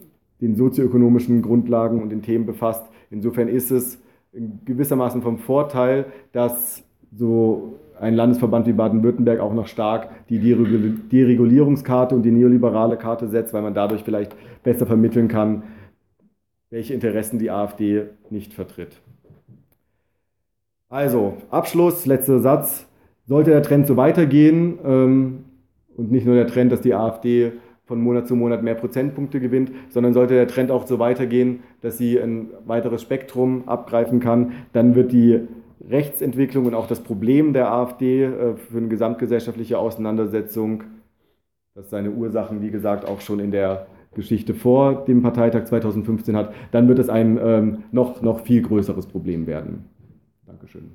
den sozioökonomischen Grundlagen und den Themen befasst. Insofern ist es gewissermaßen vom Vorteil, dass so ein Landesverband wie Baden-Württemberg auch noch stark die Deregulierungskarte und die neoliberale Karte setzt, weil man dadurch vielleicht besser vermitteln kann, welche Interessen die AfD nicht vertritt. Also, Abschluss, letzter Satz. Sollte der Trend so weitergehen ähm, und nicht nur der Trend, dass die AfD von Monat zu Monat mehr Prozentpunkte gewinnt, sondern sollte der Trend auch so weitergehen, dass sie ein weiteres Spektrum abgreifen kann, dann wird die Rechtsentwicklung und auch das Problem der AfD äh, für eine gesamtgesellschaftliche Auseinandersetzung, das seine Ursachen, wie gesagt, auch schon in der Geschichte vor dem Parteitag 2015 hat, dann wird es ein ähm, noch, noch viel größeres Problem werden. Dankeschön.